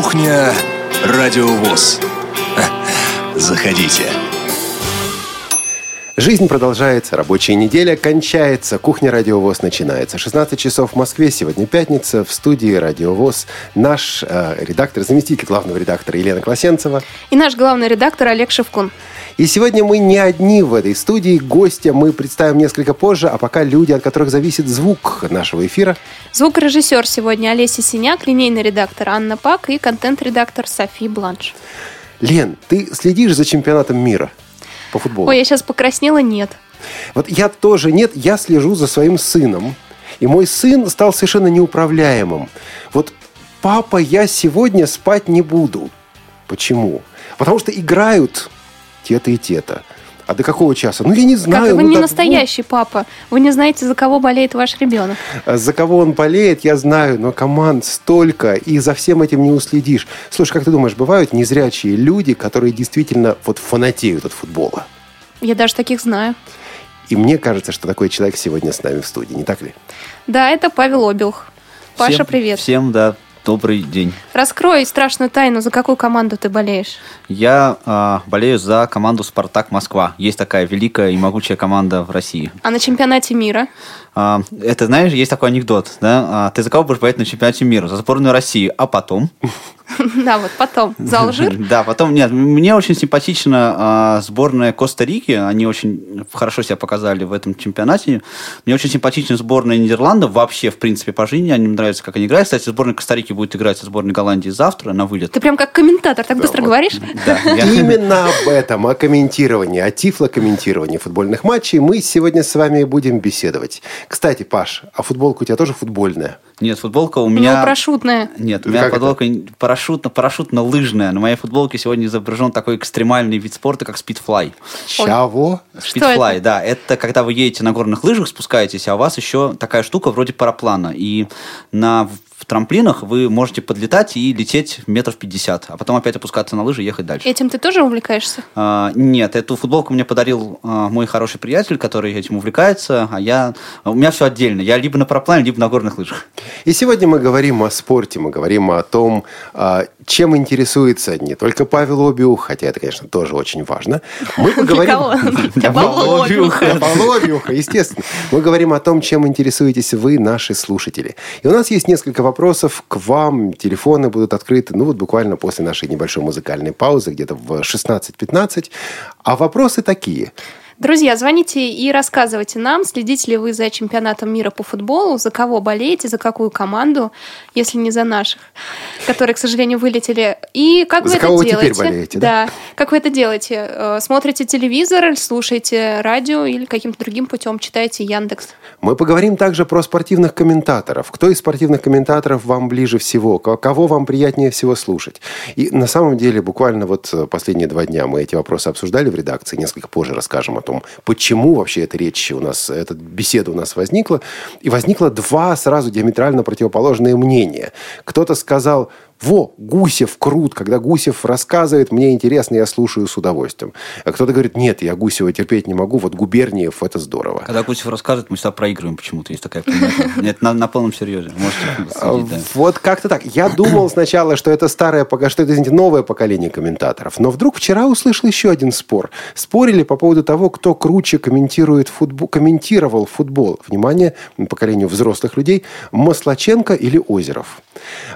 Кухня Радиовоз. Заходите. Жизнь продолжается, рабочая неделя кончается, кухня «Радиовоз» начинается. 16 часов в Москве, сегодня пятница, в студии «Радиовоз» наш э, редактор, заместитель главного редактора Елена Класенцева. И наш главный редактор Олег Шевкун. И сегодня мы не одни в этой студии. Гостя мы представим несколько позже, а пока люди, от которых зависит звук нашего эфира. Звукорежиссер сегодня Олеся Синяк, линейный редактор Анна Пак и контент-редактор Софи Бланш. Лен, ты следишь за чемпионатом мира по футболу? Ой, я сейчас покраснела, нет. Вот я тоже нет, я слежу за своим сыном. И мой сын стал совершенно неуправляемым. Вот, папа, я сегодня спать не буду. Почему? Потому что играют те-то и те-то. А до какого часа? Ну, я не знаю. Как, вы ну, не так, настоящий папа. Вы не знаете, за кого болеет ваш ребенок. ну, за кого он болеет, я знаю, но команд столько, и за всем этим не уследишь. Слушай, как ты думаешь, бывают незрячие люди, которые действительно вот фанатеют от футбола? Я даже таких знаю. И мне кажется, что такой человек сегодня с нами в студии, не так ли? Да, это Павел Обилх. Паша, Всем- привет. Всем, да, добрый день. Раскрой страшную тайну, за какую команду ты болеешь. Я а, болею за команду «Спартак Москва». Есть такая великая и могучая команда в России. А на чемпионате мира? А, это, знаешь, есть такой анекдот, да? А, ты за кого будешь болеть на чемпионате мира? За сборную России. А потом? Да, вот потом. За Алжир? Да, потом, нет, мне очень симпатична а, сборная Коста-Рики. Они очень хорошо себя показали в этом чемпионате. Мне очень симпатична сборная Нидерландов вообще, в принципе, по жизни. Они мне нравятся, как они играют. Кстати, сборная Коста-Рики будет играть со сборной Голландии завтра на вылет. Ты прям как комментатор, так быстро говоришь? Да, Именно об этом, о комментировании, о тифлокомментировании футбольных матчей мы сегодня с вами будем беседовать. Кстати, Паш, а футболка у тебя тоже футбольная? Нет, футболка у меня... него парашютная. Нет, у Ну, меня как это? футболка парашютно, парашютно-лыжная. На моей футболке сегодня изображен такой экстремальный вид спорта, как спидфлай. Чего? Спидфлай, да. Это когда вы едете на горных лыжах, спускаетесь, а у вас еще такая штука вроде параплана. И на в трамплинах вы можете подлетать и лететь метров 50, а потом опять опускаться на лыжи и ехать дальше. Этим ты тоже увлекаешься? А, нет, эту футболку мне подарил а, мой хороший приятель, который этим увлекается, а я... У меня все отдельно. Я либо на параплане, либо на горных лыжах. И сегодня мы говорим о спорте, мы говорим о том, а, чем интересуется не только Павел Обиух, хотя это, конечно, тоже очень важно. Мы поговорим... Обиуха. Павла Обиуха, естественно. Мы говорим о том, чем интересуетесь вы, наши слушатели. И у нас есть несколько вопросов к вам. Телефоны будут открыты, ну вот буквально после нашей небольшой музыкальной паузы, где-то в 16-15. А вопросы такие. Друзья, звоните и рассказывайте нам, следите ли вы за чемпионатом мира по футболу, за кого болеете, за какую команду, если не за наших, которые, к сожалению, вылетели. И как За вы кого вы это теперь делаете? болеете, да? да? Как вы это делаете? Э, Смотрите телевизор, слушаете радио или каким-то другим путем читаете Яндекс? Мы поговорим также про спортивных комментаторов. Кто из спортивных комментаторов вам ближе всего? Ко- Кого вам приятнее всего слушать? И на самом деле, буквально вот э, последние два дня мы эти вопросы обсуждали в редакции. Несколько позже расскажем о том, почему вообще эта речь у нас, эта беседа у нас возникла. И возникло два сразу диаметрально противоположные мнения. Кто-то сказал, во, Гусев крут. Когда Гусев рассказывает, мне интересно, я слушаю с удовольствием. А кто-то говорит, нет, я Гусева терпеть не могу, вот Губерниев, это здорово. Когда Гусев рассказывает, мы всегда проигрываем почему-то. Есть такая. Нет, на, на полном серьезе. Можете А. Вот как-то так. Я думал сначала, что это старое, пока что это, извините, новое поколение комментаторов. Но вдруг вчера услышал еще один спор. Спорили по поводу того, кто круче комментирует футбол, комментировал футбол. Внимание, поколению взрослых людей. Маслаченко или Озеров.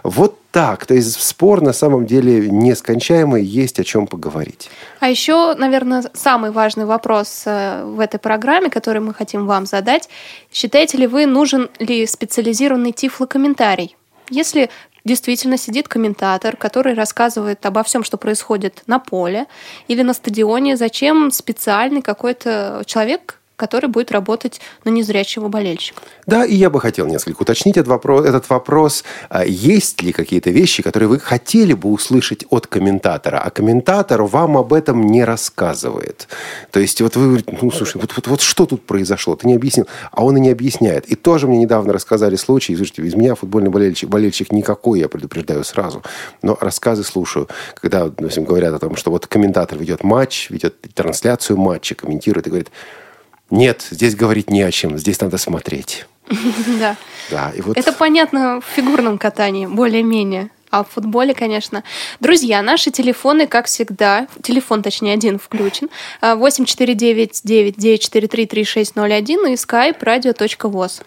Вот так. То есть спор на самом деле нескончаемый, есть о чем поговорить. А еще, наверное, самый важный вопрос э, в этой программе, который мы хотим вам задать. Считаете ли вы, нужен ли специализированный тифлокомментарий? Если действительно сидит комментатор, который рассказывает обо всем, что происходит на поле или на стадионе, зачем специальный какой-то человек, который будет работать на незрячего болельщика? Да, и я бы хотел несколько уточнить этот вопрос. Этот вопрос. А, Есть ли какие-то вещи, которые вы хотели бы услышать от комментатора, а комментатор вам об этом не рассказывает? То есть вот вы ну, слушай, вот, вот, вот что тут произошло? Ты не объяснил. А он и не объясняет. И тоже мне недавно рассказали случай. Слушайте, из меня футбольный болельщик, болельщик никакой, я предупреждаю сразу. Но рассказы слушаю, когда, допустим, говорят о том, что вот комментатор ведет матч, ведет трансляцию матча, комментирует и говорит, нет, здесь говорить не о чем, здесь надо смотреть. Да. Да, и вот... Это понятно в фигурном катании, более-менее. а в футболе, конечно. Друзья, наши телефоны, как всегда, телефон, точнее, один включен, 8499-943-3601 и skype radio.voz.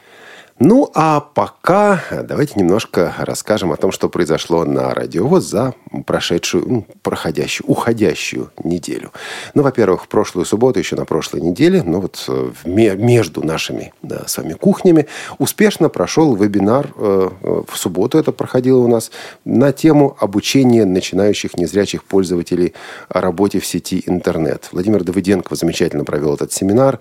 Ну, а пока давайте немножко расскажем о том, что произошло на радиовоз за прошедшую, проходящую, уходящую неделю. Ну, во-первых, прошлую субботу, еще на прошлой неделе, ну вот э, между нашими да, с вами кухнями, успешно прошел вебинар, э, в субботу это проходило у нас, на тему обучения начинающих незрячих пользователей работе в сети интернет. Владимир Давыденко замечательно провел этот семинар.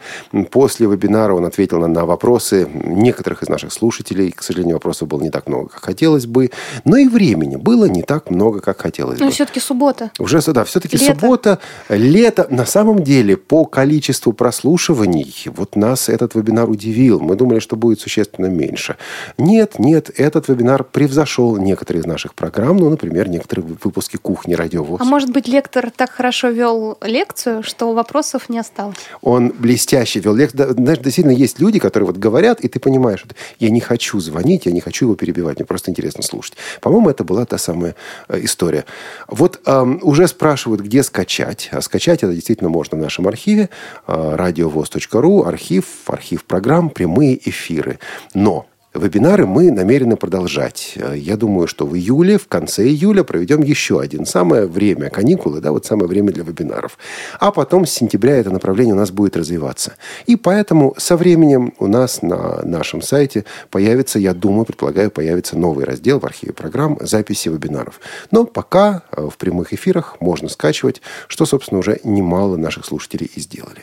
После вебинара он ответил на вопросы некоторых из наших слушателей. К сожалению, вопросов было не так много, как хотелось бы. Но и времени было не так много, как хотелось Но бы. все-таки суббота. Уже, да, все-таки Лето. суббота, лето. На самом деле, по количеству прослушиваний, вот нас этот вебинар удивил. Мы думали, что будет существенно меньше. Нет, нет, этот вебинар превзошел некоторые из наших программ. Ну, например, некоторые выпуски «Кухни радиовоз». А может быть, лектор так хорошо вел лекцию, что вопросов не осталось? Он блестяще вел лекцию. Да, Знаешь, действительно, есть люди, которые вот говорят, и ты понимаешь, я не хочу звонить, я не хочу его перебивать, мне просто интересно слушать. По-моему, это была та самая э, история. Вот эм, уже спрашивают, где скачать. А скачать это действительно можно в нашем архиве. Э, радиовоз.ру, архив, архив программ, прямые эфиры. Но Вебинары мы намерены продолжать. Э, Я думаю, что в июле, в конце июля проведем еще один. Самое время каникулы, да, вот самое время для вебинаров. А потом с сентября это направление у нас будет развиваться. И поэтому со временем у нас на нашем сайте появится, я думаю, предполагаю, появится новый раздел в архиве программ записи вебинаров. Но пока э, в прямых эфирах можно скачивать, что, собственно, уже немало наших слушателей и сделали.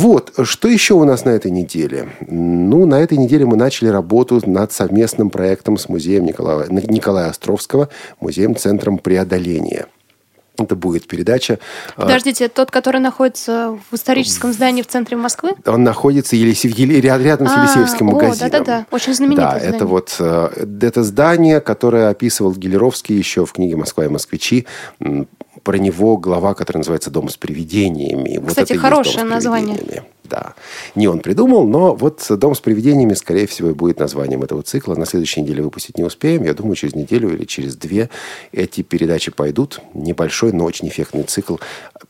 Вот, что еще у нас на этой неделе? Ну, на этой неделе мы начали работу над совместным проектом с музеем Николая, Николая Островского, музеем-центром преодоления. Это будет передача. а, Подождите, тот, который находится в историческом здании в центре Москвы? Он находится Елисев- рядом с А, Елисеевским магазином. да-да-да, очень знаменитое Да, здание. это вот э, это здание, которое описывал Гелеровский еще в книге «Москва и москвичи». Про него глава, которая называется «Дом с привидениями». Вот Кстати, есть хорошее «Дом с название. привидениями». Да. Не он придумал, но вот «Дом с привидениями», скорее всего, и будет названием этого цикла. На следующей неделе выпустить не успеем. Я думаю, через неделю или через две эти передачи пойдут. Небольшой, но очень эффектный цикл.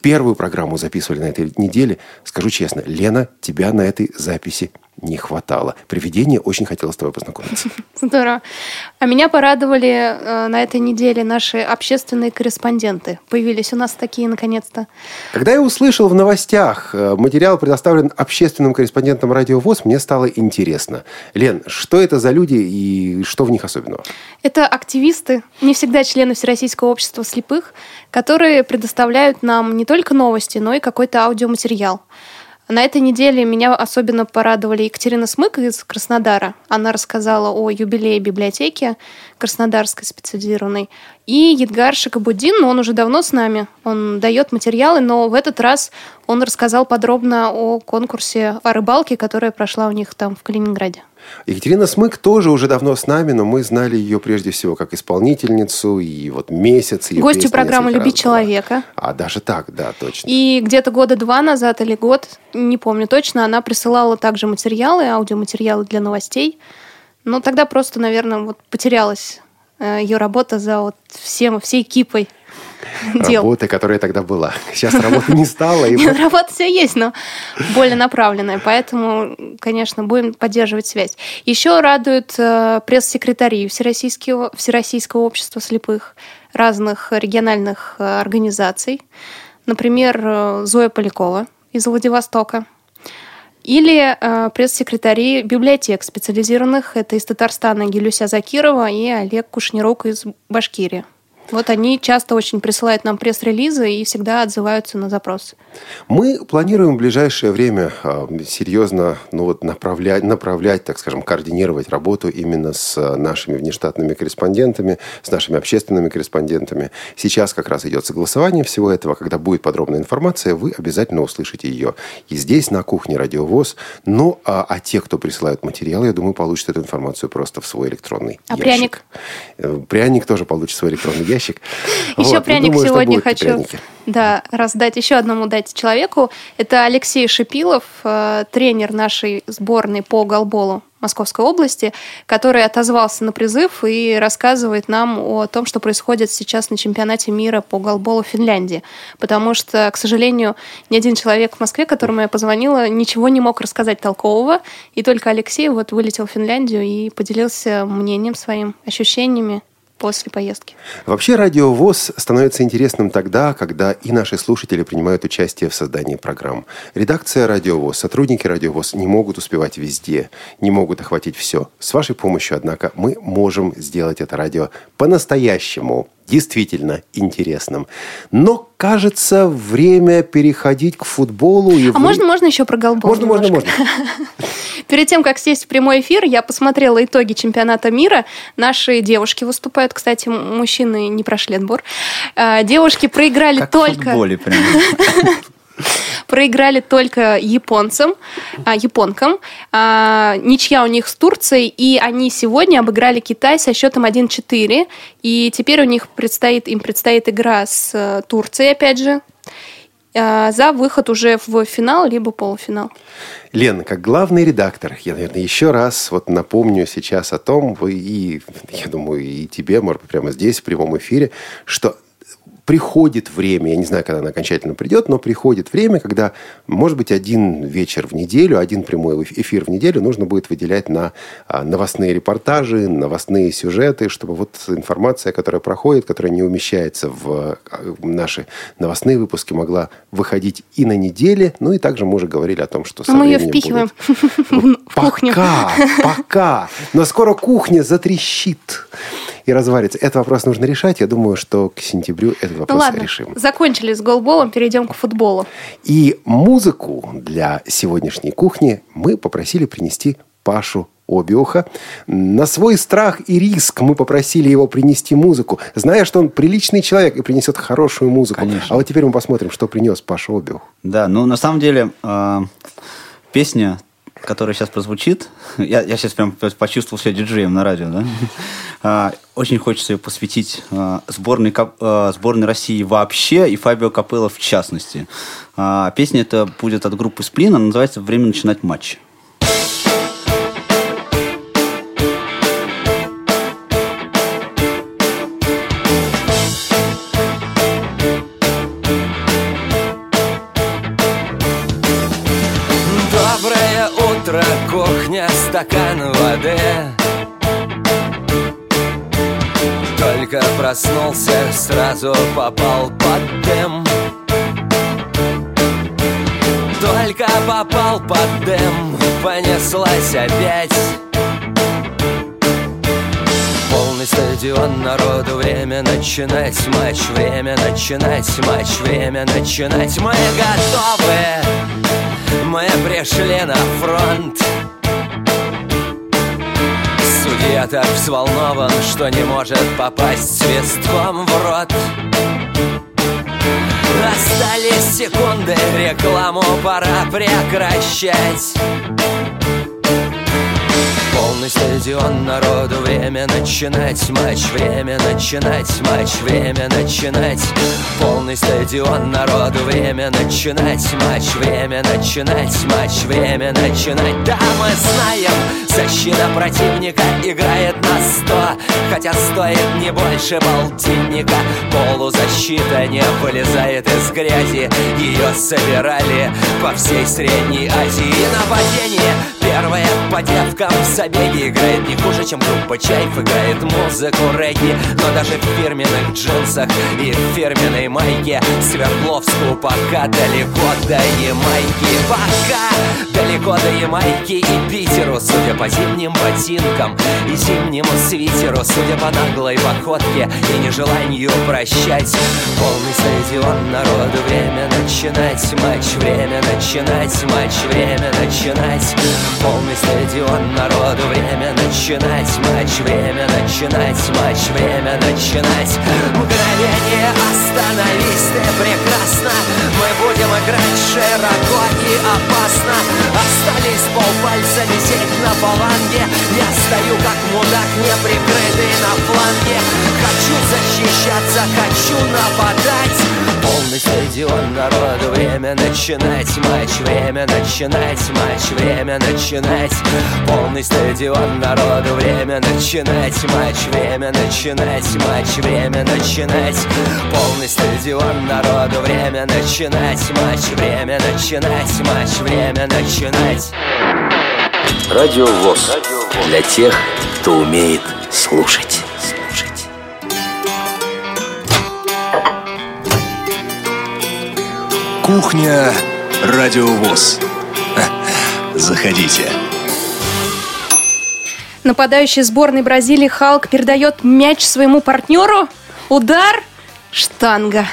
Первую программу записывали на этой неделе. Скажу честно, Лена, тебя на этой записи не хватало. Привидение очень хотело с тобой познакомиться. Здорово. А меня порадовали э, на этой неделе наши общественные корреспонденты. Появились у нас такие наконец-то. Когда я услышал в новостях э, материал предоставлен общественным корреспондентом Радио ВОЗ, мне стало интересно. Лен, что это за люди и что в них особенного? Это активисты, не всегда члены Всероссийского общества слепых, которые предоставляют нам не только новости, но и какой-то аудиоматериал. На этой неделе меня особенно порадовали Екатерина Смык из Краснодара. Она рассказала о юбилее библиотеки Краснодарской специализированной. И Едгар Шикабудин, он уже давно с нами, он дает материалы, но в этот раз он рассказал подробно о конкурсе о рыбалке, которая прошла у них там в Калининграде. Екатерина Смык тоже уже давно с нами, но мы знали ее прежде всего как исполнительницу, и вот месяц ее Гостью программы «Любить человека». А, даже так, да, точно. И где-то года два назад или год, не помню точно, она присылала также материалы, аудиоматериалы для новостей. Но тогда просто, наверное, вот потерялась э, ее работа за вот всем, всей кипой дел. Работа, которая тогда была. Сейчас работы не стало. и Нет, работа вся есть, но более направленная. Поэтому, конечно, будем поддерживать связь. Еще радуют э, пресс-секретари Всероссийского, Всероссийского общества слепых, разных региональных э, организаций. Например, э, Зоя Полякова из Владивостока. Или э, пресс-секретари библиотек специализированных. Это из Татарстана Гелюся Закирова и Олег Кушнирук из Башкирии. Вот они часто очень присылают нам пресс-релизы и всегда отзываются на запрос. Мы планируем в ближайшее время а, серьезно ну, вот, направлять, направлять, так скажем, координировать работу именно с а, нашими внештатными корреспондентами, с нашими общественными корреспондентами. Сейчас как раз идет согласование всего этого. Когда будет подробная информация, вы обязательно услышите ее и здесь, на кухне Радиовоз. Ну, а, а те, кто присылают материалы, я думаю, получат эту информацию просто в свой электронный А ящик. пряник? Э, Пряник тоже получит свой электронный ящик. Еще Вот, ну, пряник думаю, сегодня хочу пряники. да, раздать еще одному дать человеку. Это Алексей Шипилов, э, тренер нашей сборной по голболу Московской области, который отозвался на призыв и рассказывает нам о том, что происходит сейчас на чемпионате мира по голболу в Финляндии. Потому что, к сожалению, ни один человек в Москве, которому я позвонила, ничего не мог рассказать толкового. И только Алексей вот вылетел в Финляндию и поделился мнением своим, ощущениями после поездки. Вообще радио ВОЗ становится интересным тогда, когда и наши слушатели принимают участие в создании программ. Редакция радио ВОЗ, сотрудники радио ВОЗ не могут успевать везде, не могут охватить все. С вашей помощью, однако, мы можем сделать это радио по-настоящему действительно интересным. Но, кажется, время переходить к футболу. И а в... можно, можно еще про голбол? Можно, немножко? можно, можно. Перед тем, как сесть в прямой эфир, я посмотрела итоги чемпионата мира. Наши девушки выступают. Кстати, мужчины не прошли отбор. А, девушки проиграли как только... В футболе прям. проиграли только японцам, а, японкам. А, ничья у них с Турцией, и они сегодня обыграли Китай со счетом 1-4. И теперь у них предстоит, им предстоит игра с э, Турцией, опять же, а, за выход уже в финал либо полуфинал. Лена, как главный редактор, я, наверное, еще раз вот напомню сейчас о том, вы и, я думаю, и тебе, может прямо здесь, в прямом эфире, что приходит время, я не знаю, когда она окончательно придет, но приходит время, когда, может быть, один вечер в неделю, один прямой эфир в неделю нужно будет выделять на а, новостные репортажи, новостные сюжеты, чтобы вот информация, которая проходит, которая не умещается в а, наши новостные выпуски, могла выходить и на неделе. Ну и также мы уже говорили о том, что со Мы ее впихиваем в кухню. Пока, пока. Но скоро кухня затрещит и разварится. Этот вопрос нужно решать. Я думаю, что к сентябрю этот ну вопрос ну, ладно, решим. Закончили с голболом, перейдем к футболу. И музыку для сегодняшней кухни мы попросили принести Пашу Обиуха. На свой страх и риск мы попросили его принести музыку, зная, что он приличный человек и принесет хорошую музыку. Конечно. А вот теперь мы посмотрим, что принес Паша Обиух. Да, ну на самом деле э, песня которая сейчас прозвучит, я, я сейчас прям почувствовал себя диджеем на радио, да? А, очень хочется ее посвятить а, сборной, а, сборной России вообще и Фабио Капелло в частности. Песня это будет от группы Сплин, она называется «Время начинать матч». Стакан воды. Только проснулся, сразу попал под дым. Только попал под дым, понеслась опять. Полный стадион народу, время начинать матч Время начинать матч, время начинать. Мы готовы, мы пришли на фронт я так взволнован, что не может попасть свистком в рот. Остались секунды, рекламу пора прекращать Полный стадион народу, время начинать матч, время начинать матч, время начинать. Полный стадион народу, время начинать матч, время начинать матч, время начинать. Да, мы знаем, защита противника играет на сто, хотя стоит не больше полтинника. Полузащита не вылезает из грязи, ее собирали по всей Средней Азии. Нападение первое по девкам в забеге Играет не хуже, чем группа Чайф Играет музыку регги Но даже в фирменных джинсах и в фирменной майке Свердловску пока далеко до Ямайки. Пока далеко до Ямайки и Питеру Судя по зимним ботинкам и зимнему свитеру Судя по наглой походке и нежеланию прощать. Полный стадион народу Время начинать матч Время начинать матч Время начинать Полный стадион народу. Время начинать матч, время начинать матч, время начинать. Мгновение остановись, ты прекрасно Мы будем играть широко и опасно. Остались полпальца висеть на фаланге. Я стою как мудак, неприкрытый на фланге. Хочу защищаться, хочу нападать. Полный стадион народу, время начинать матч, время начинать матч, время начинать Полный стадион народу, время начинать. Матч, время начинать. Матч, время начинать. Полный стадион народу, время начинать. Матч, время начинать. Матч, время начинать. Радио ВОЗ. Для тех, кто умеет слушать. Кухня Радио ВОЗ. Заходите. Нападающий сборной Бразилии Халк передает мяч своему партнеру. Удар. Штанга.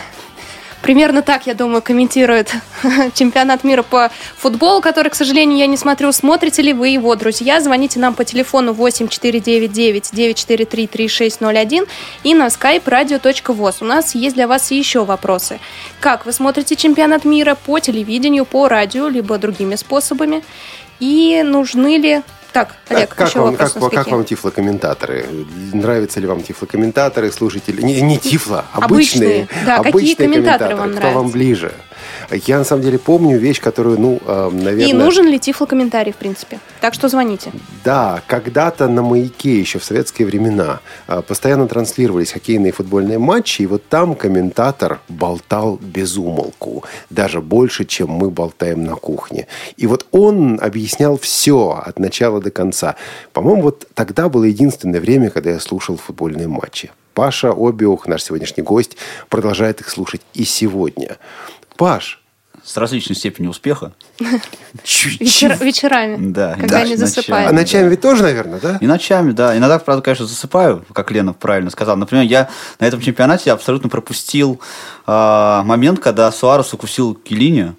Примерно так, я думаю, комментирует чемпионат мира по футболу, который, к сожалению, я не смотрю. Смотрите ли вы его, друзья? Звоните нам по телефону 8499-943-3601 и на skype radio.voz. У нас есть для вас еще вопросы. Как вы смотрите чемпионат мира по телевидению, по радио, либо другими способами? И нужны ли так, Олег, как, еще вам, как, как вам тифлокомментаторы? Нравятся ли вам тифлокомментаторы, слушатели? Не, не тифло, Обычные. обычные. Да, какие обычные комментаторы вам Кто нравятся? вам ближе? Я, на самом деле, помню вещь, которую, ну, э, наверное... И нужен ли тифлокомментарий, в принципе? Так что звоните. Да, когда-то на «Маяке» еще в советские времена а, постоянно транслировались хоккейные и футбольные матчи, и вот там комментатор болтал без умолку, даже больше, чем мы болтаем на кухне. И вот он объяснял все от начала до конца. По-моему, вот тогда было единственное время, когда я слушал футбольные матчи. Паша Обиух, наш сегодняшний гость, продолжает их слушать и сегодня. Паш, С различной степенью успеха. Вечер- вечерами, Да, когда да, не ночами. засыпают. А ночами ведь тоже, наверное, да? И ночами, да. Иногда, правда, конечно, засыпаю, как Лена правильно сказала. Например, я на этом чемпионате абсолютно пропустил а, момент, когда Суарес укусил Келини.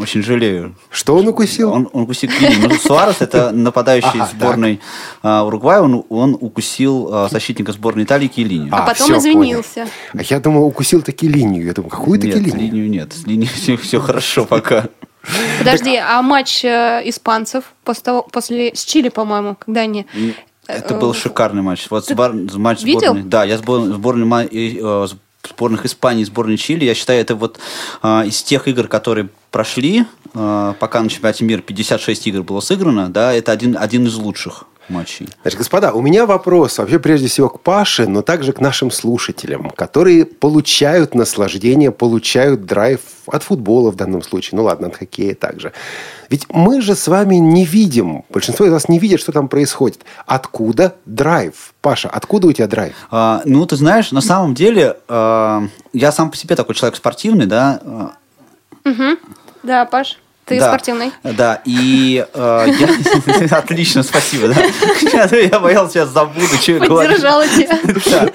Очень жалею. Что он укусил? Он, он укусил Келини. Ну, Суарес, это нападающий Ага, сборной а, Уругвая, он, он укусил а, защитника сборной Италии Келини. А, А, потом извинился. А я думал, укусил таки линию. Я думаю, какую таки линию? линию нет. С линией все, все хорошо пока. Подожди, а матч э, испанцев после, того, после с Чили, по-моему, когда они... Это э, был шикарный матч. Вот сбор- матч сборной. Да, я сбор- сборной, э, сборных Испании, сборной Чили. Я считаю, это вот э, из тех игр, которые прошли, э, пока на чемпионате мира 56 игр было сыграно, да, это один, один из лучших матчей. Значит, господа, у меня вопрос вообще прежде всего к Паше, но также к нашим слушателям, которые получают наслаждение, получают драйв от футбола в данном случае. Ну ладно, от хоккея также. Ведь мы же с вами не видим, большинство из вас не видят, что там происходит. Откуда драйв? Паша, откуда у тебя драйв? А, ну, ты знаешь, на самом деле, э, я сам по себе такой человек спортивный, да, э, Да, Паш, ты Да. спортивный. Да, и э, я... Отлично, спасибо, да. Я боялся, сейчас забуду, что я говорю. Поддержала тебя. Да.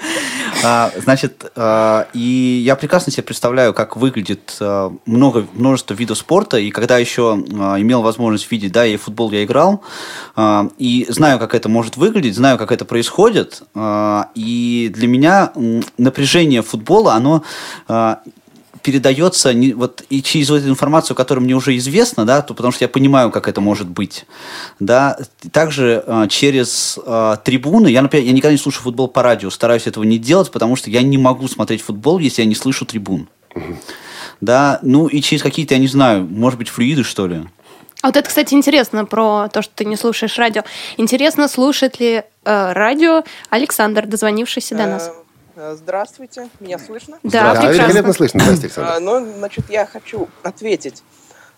А, Значит, а, и я прекрасно себе представляю, как выглядит а, много, множество видов спорта, и когда еще а, имел возможность видеть, да, и в футбол я играл, и знаю, как это может выглядеть, знаю, как это происходит, и для меня напряжение футбола, оно передается не, вот и через вот эту информацию, которая мне уже известна, да, то потому что я понимаю, как это может быть, да, также э, через э, трибуны, я, например, я никогда не слушаю футбол по радио, стараюсь этого не делать, потому что я не могу смотреть футбол, если я не слышу трибун, да, ну и через какие-то, я не знаю, может быть, флюиды, что ли, А вот это, кстати, интересно про то, что ты не слушаешь радио. Интересно, слушает ли э, радио Александр, дозвонившийся до нас? Э, Здравствуйте, меня слышно? Да, великолепно прекрасно. слышно. Здравствуйте, Александр. А, Ну, значит, я хочу ответить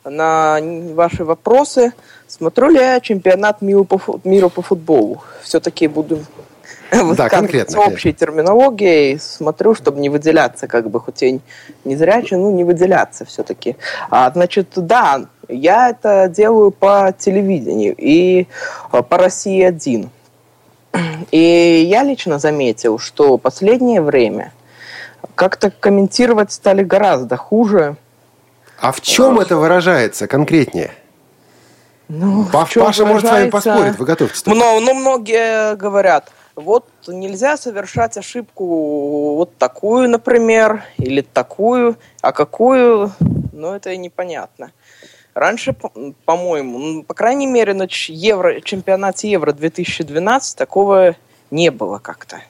на ваши вопросы. Смотрю ли я чемпионат мира по, мира по футболу? Все-таки буду высказываться конкретно, общей терминологией. Смотрю, чтобы не выделяться, как бы, хоть и не зрячий, ну, не выделяться все-таки. А, значит, да, я это делаю по телевидению и э, по России-1. И я лично заметил, что последнее время как-то комментировать стали гораздо хуже. А в чем это выражается конкретнее? Ну, Паша может с вами выражается- поспорить, вы готовьтесь. только. Но, но многие говорят, вот нельзя совершать ошибку вот такую, например, или такую, а какую, ну это непонятно. Раньше, по- по-моему, ну, по крайней мере, на евро, чемпионате Евро 2012 такого не было как-то.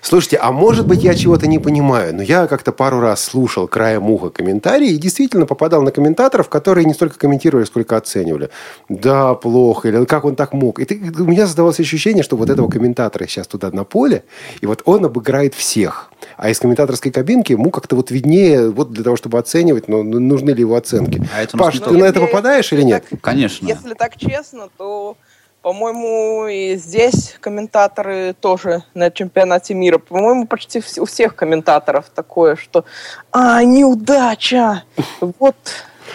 Слушайте, а может быть я чего-то не понимаю, но я как-то пару раз слушал краем уха комментарии и действительно попадал на комментаторов, которые не столько комментировали, сколько оценивали. Да, плохо, или как он так мог. И ты- у меня создавалось ощущение, что вот этого комментатора сейчас туда на поле, и вот он обыграет всех. А из комментаторской кабинки ему как-то вот виднее, вот для того, чтобы оценивать, но ну, нужны ли его оценки. А это Паш, ты на это попадаешь или нет? так- Конечно. Если так честно, то, по-моему, и здесь комментаторы тоже на чемпионате мира. По-моему, почти у всех комментаторов такое, что «А, неудача! Вот,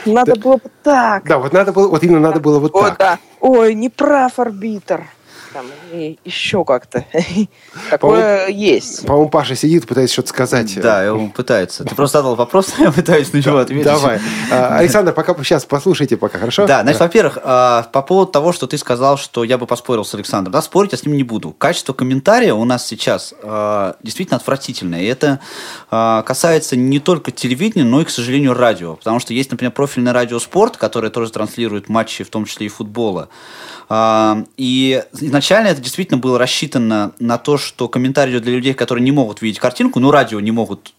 надо было бы так!» Да, вот надо было, вот именно надо было вот Вот, так. да. «Ой, не прав арбитр!» Там, и еще как-то. Такое есть. По-моему, Паша сидит, пытается что-то сказать. Да, он пытается. Ты просто задал вопрос, я пытаюсь на него ответить. Давай. А, Александр, пока сейчас послушайте пока, хорошо? Да, значит, во-первых, а, по поводу того, что ты сказал, что я бы поспорил с Александром. Да, спорить я с ним не буду. Качество комментария у нас сейчас а, действительно отвратительное. И это касается не только телевидения, но и, к сожалению, радио. Потому что есть, например, профильный радиоспорт, который тоже транслирует матчи, в том числе и футбола. И изначально это действительно было рассчитано на то, что комментарий идет для людей, которые не могут видеть картинку, ну, радио не могут,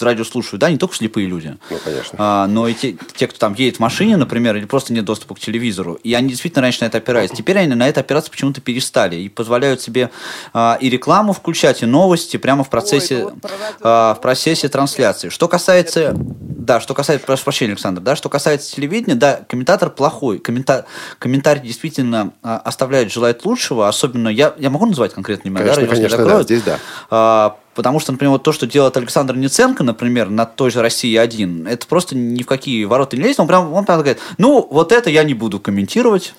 радио слушают, да, не только слепые люди. Ну, конечно. А, но и те, те, кто там едет в машине, например, или просто нет доступа к телевизору, и они действительно раньше на это опирались. Теперь они на это опираться почему-то перестали и позволяют себе а, и рекламу включать, и новости прямо в процессе, Ой, вот а, в процессе трансляции. Что касается, да, что касается, прошу прощения, Александр, да, что касается телевидения, да, комментатор плохой, коммента, комментарий действительно а, оставляет желать лучшего, особенно я, я могу называть конкретные имена, Конечно, да, конечно, не да, здесь да. А, Потому что, например, вот то, что делает Александр Ниценко, например, на той же России-1, это просто ни в какие ворота не лезет. Он прям, он прям говорит, ну, вот это я не буду комментировать.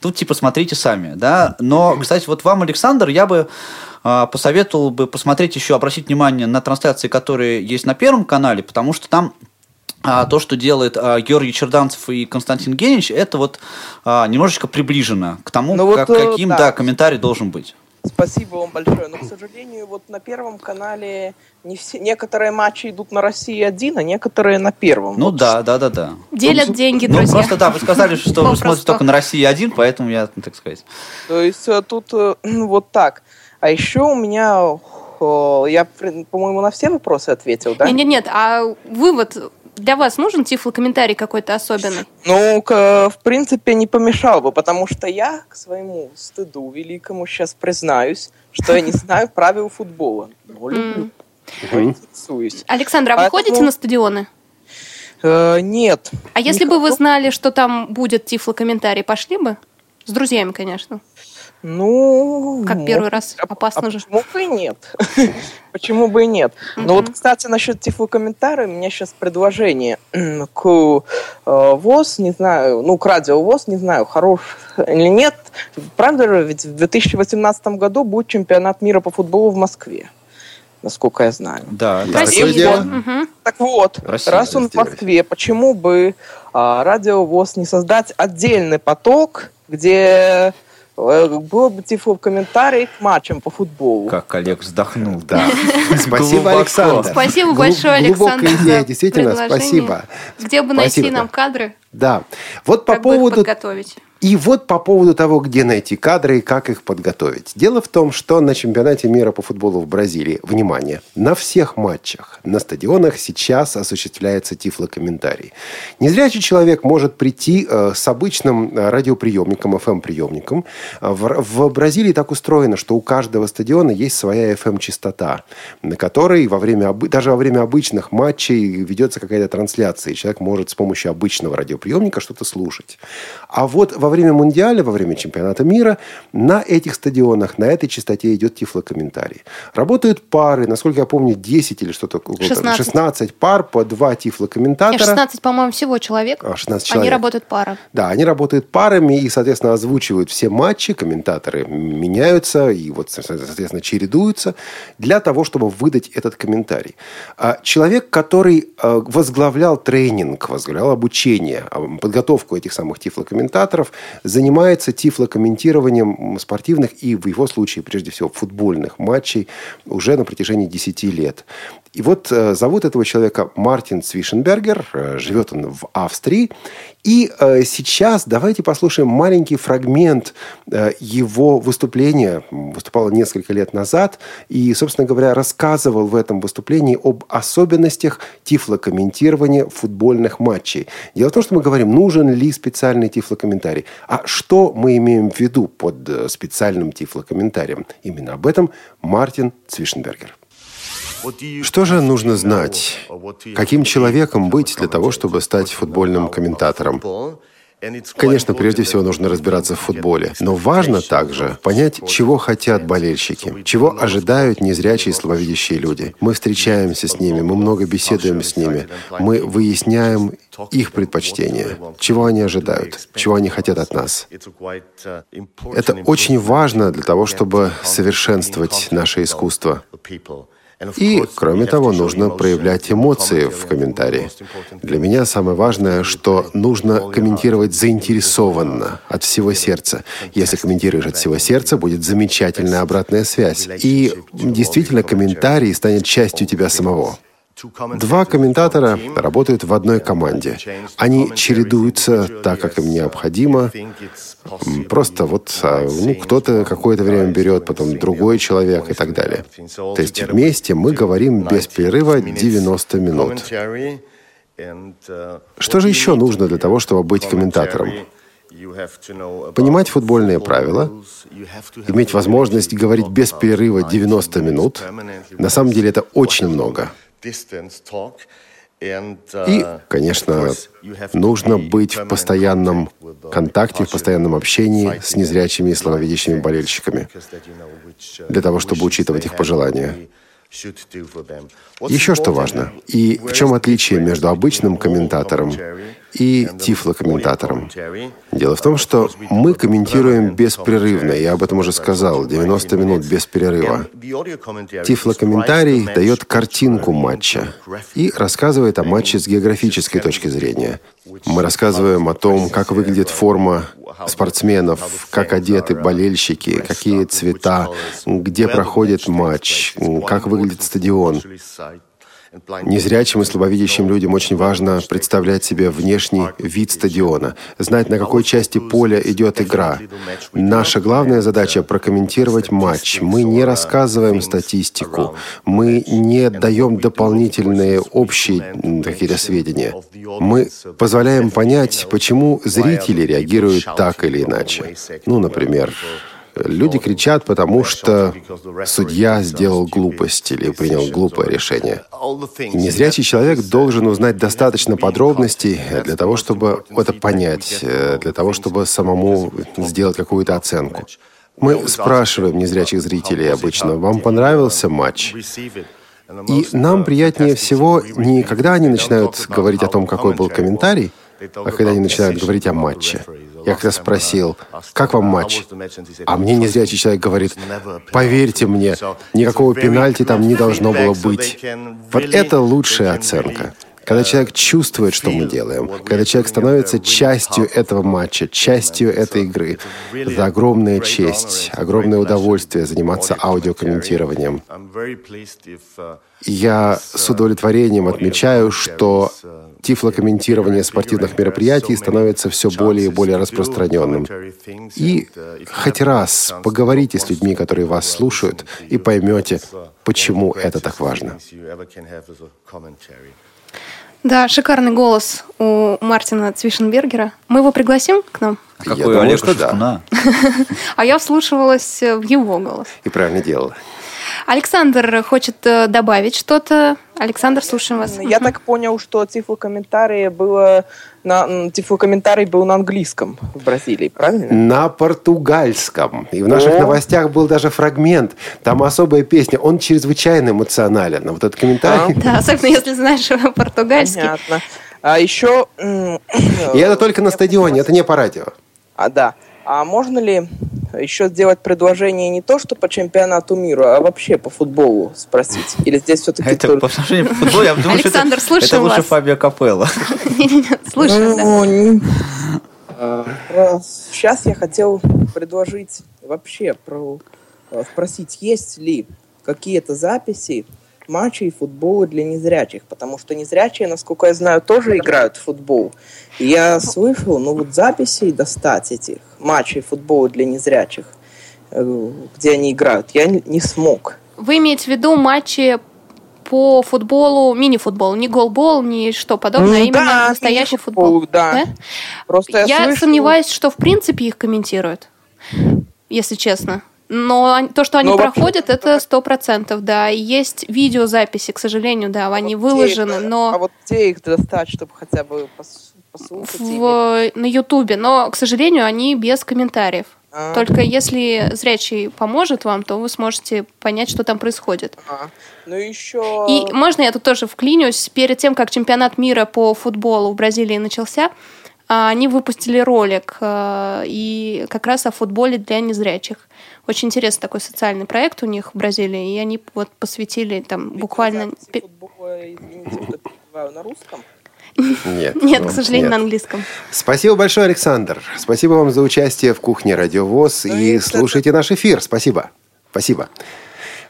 Тут, типа, смотрите сами, да. Но, кстати, вот вам, Александр, я бы а, посоветовал бы посмотреть еще, обратить внимание на трансляции, которые есть на Первом канале, потому что там а, то, что делает а, Георгий Черданцев и Константин Генич, это вот а, немножечко приближено к тому, Ну вот, как- э, каким да. да, комментарий должен быть. Спасибо вам большое. Но, к сожалению, вот на Первом канале не все, некоторые матчи идут на России один, а некоторые на Первом. Ну Вот да, да, да, да. Делят деньги, Ну, друзья. просто да, вы сказали, что вы смотрите только на России один, поэтому я, ну, так сказать. То есть э, тут э, вот так. А еще у меня, я, по-моему, на все вопросы ответил, да? Нет, нет, нет. А вывод для вас нужен тифлокомментарий какой-то особенный? Ну, к- в принципе, не помешал бы, потому что я к своему стыду великому сейчас признаюсь, что я не знаю правил футбола. Но люблю, интересуюсь. Александр, а вы ходите на стадионы? Э, Нет. А если бы вы знали, что там будет тифлокомментарий, пошли бы? С друзьями, конечно. Ну, Как может, первый раз. а- Опасно а же. Почему бы и нет? Почему бы и нет? Но вот, кстати, насчет тифлокомментария, у меня сейчас предложение к э, ВОЗ, не знаю, ну, к радио ВОЗ, не знаю, хорош или нет. Правда же, ведь в 2018 году будет чемпионат мира по футболу в Москве, насколько я знаю. Да, да. Россия. дело. Мгм. Так вот, Россия раз он в. Москве, почему бы а, радио ВОЗ не создать отдельный поток, где было бы типа комментарий к матчам по футболу? Как Олег вздохнул. Да. Спасибо. Александр. Спасибо большое, глубокая Александр, идея, за действительно, предложение. спасибо. Где бы найти нам кадры, Да. Вот по поводу подготовить? И вот по поводу того, где найти кадры и как их подготовить. Дело в том, что на чемпионате мира по футболу в Бразилии, внимание, на всех матчах, на стадионах сейчас осуществляется тифлокомментарий. Незрячий человек может прийти э, с обычным э, радиоприемником, FM-приемником. В, в Бразилии так устроено, что у каждого стадиона есть своя FM-частота, на которой во время, даже во время обычных матчей ведется какая-то трансляция, и человек может с помощью обычного радиоприемника что-то слушать. А вот во время Мундиаля, во время чемпионата мира на этих стадионах, на этой частоте идет тифлокомментарий. Работают пары, насколько я помню, 10 или что-то около того, 16. 16 пар по два Нет, тифлокомментатора. 16, по-моему, всего человек. А, 16 Они человек. работают пара. Да, они работают парами и, соответственно, озвучивают все матчи, комментаторы меняются и вот, соответственно, чередуются для того, чтобы выдать этот комментарий. А Человек, который э, возглавлял тренинг, возглавлял обучение, а, подготовку этих самых тифлокомментаторов, занимается тифлокомментированием спортивных и, в его случае, прежде всего, футбольных матчей уже на протяжении 10 лет. И вот э, зовут этого человека Мартин Цвишенбергер, э, живет он в Австрии. И э, сейчас давайте послушаем маленький фрагмент его выступления. Выступал несколько лет назад и, собственно говоря, рассказывал в этом выступлении об особенностях тифлокомментирования футбольных матчей. Дело в том, что мы говорим, нужен ли специальный тифлокомментарий. А что мы имеем в виду под специальным тифлокомментарием? Именно об этом Мартин Цвишенбергер. Что же нужно знать? Каким человеком быть для того, чтобы стать футбольным комментатором? Конечно, прежде всего нужно разбираться в футболе. Но важно также понять, чего хотят болельщики, чего ожидают незрячие и слабовидящие люди. Мы встречаемся с ними, мы много беседуем с ними, мы выясняем их предпочтения, чего они ожидают, чего они хотят от нас. Это очень важно для того, чтобы совершенствовать наше искусство. И, кроме того, нужно проявлять эмоции в комментарии. Для меня самое важное, что нужно комментировать заинтересованно, от всего сердца. Если комментируешь от всего сердца, будет замечательная обратная связь. И действительно, комментарий станет частью тебя самого. Два комментатора работают в одной команде. Они чередуются так, как им необходимо. Просто вот а, ну, кто-то какое-то время берет, потом другой человек и так далее. То есть вместе мы говорим без перерыва 90 минут. Что же еще нужно для того, чтобы быть комментатором? Понимать футбольные правила, иметь возможность говорить без перерыва 90 минут. На самом деле это очень много. И, Uh, конечно, нужно быть в постоянном контакте, в постоянном общении с незрячими и слабовидящими болельщиками, для того, чтобы учитывать их пожелания. Еще что важно, и в чем отличие между обычным комментатором и тифлокомментатором? Дело в том, что мы комментируем беспрерывно, я об этом уже сказал, 90 минут без перерыва. Тифлокомментарий дает картинку матча и рассказывает о матче с географической точки зрения. Мы рассказываем о том, как выглядит форма спортсменов, как одеты болельщики, какие цвета, где проходит матч, как выглядит стадион. Незрячим и слабовидящим людям очень важно представлять себе внешний вид стадиона, знать, на какой части поля идет игра. Наша главная задача — прокомментировать матч. Мы не рассказываем статистику, мы не даем дополнительные общие какие-то сведения. Мы позволяем понять, почему зрители реагируют так или иначе. Ну, например, Люди кричат, потому что судья сделал глупость или принял глупое решение. Незрячий человек должен узнать достаточно подробностей для того, чтобы это понять, э, для того, чтобы самому сделать какую-то оценку. Мы спрашиваем незрячих зрителей обычно, вам понравился матч? И нам приятнее всего не когда они начинают говорить о том, какой был комментарий, а когда они начинают говорить о матче. Я когда спросил, как вам матч? А мне незрячий человек говорит, поверьте мне, никакого пенальти там не должно было быть. Вот это лучшая оценка. Когда человек чувствует, что мы делаем, когда человек становится частью этого матча, частью этой игры, это огромная честь, огромное удовольствие заниматься аудиокомментированием. Я с удовлетворением отмечаю, что тифлокомментирование спортивных мероприятий становится все более и более распространенным. И хоть раз поговорите с людьми, которые вас слушают, и поймете, почему это так важно. Да, шикарный голос у Мартина Цвишенбергера. Мы его пригласим к нам? Какой Я думаю, что да. А я вслушивалась в его голос. И правильно делала. Александр хочет э, добавить что-то. Александр, слушаем вас. Я так понял, что тифлокомментарий было на тифлокомментарий был на английском в Бразилии, правильно? На португальском. И в наших О. новостях был даже фрагмент. Там особая песня. Он чрезвычайно эмоционален. А Вот этот комментарий. Да, особенно если знаешь португальский. Понятно. А еще... И это только на стадионе, это не по радио. А, да. А можно ли еще сделать предложение не то, что по чемпионату мира, а вообще по футболу спросить? Или здесь все-таки Это только... по отношению к футболу, я думаю, что это- Александр, это лучше вас. Фабио Капелло. Слушаем, да. Ну, не- Сейчас я хотел предложить вообще про спросить, есть ли какие-то записи матчей футбола для незрячих, потому что незрячие, насколько я знаю, тоже играют в футбол. И я слышал, ну вот записи достать этих матчей футбола для незрячих, э, где они играют, я не смог. Вы имеете в виду матчи по футболу, мини-футболу, не голбол, не что подобное, ну, а именно да, настоящий футбол. футбол. Да. да? Просто я, я слышу... сомневаюсь, что в принципе их комментируют, если честно. Но то, что они Но проходят, вообще, это сто процентов, да. И есть видеозаписи, к сожалению, да, а они вот выложены, их, но... А вот где их достать, чтобы хотя бы послушать? В, на Ютубе, но, к сожалению, они без комментариев. А. Только если зрячий поможет вам, то вы сможете понять, что там происходит. А. Ну еще... И можно я тут тоже вклинюсь? Перед тем, как чемпионат мира по футболу в Бразилии начался, они выпустили ролик а, и как раз о футболе для незрячих. Очень интересный такой социальный проект у них в Бразилии, и они вот посвятили там буквально... На русском. Нет. Нет, к сожалению, нет. на английском. Спасибо большое, Александр. Спасибо вам за участие в кухне Радиовоз. Ну, и, и слушайте наш эфир. Спасибо. Спасибо.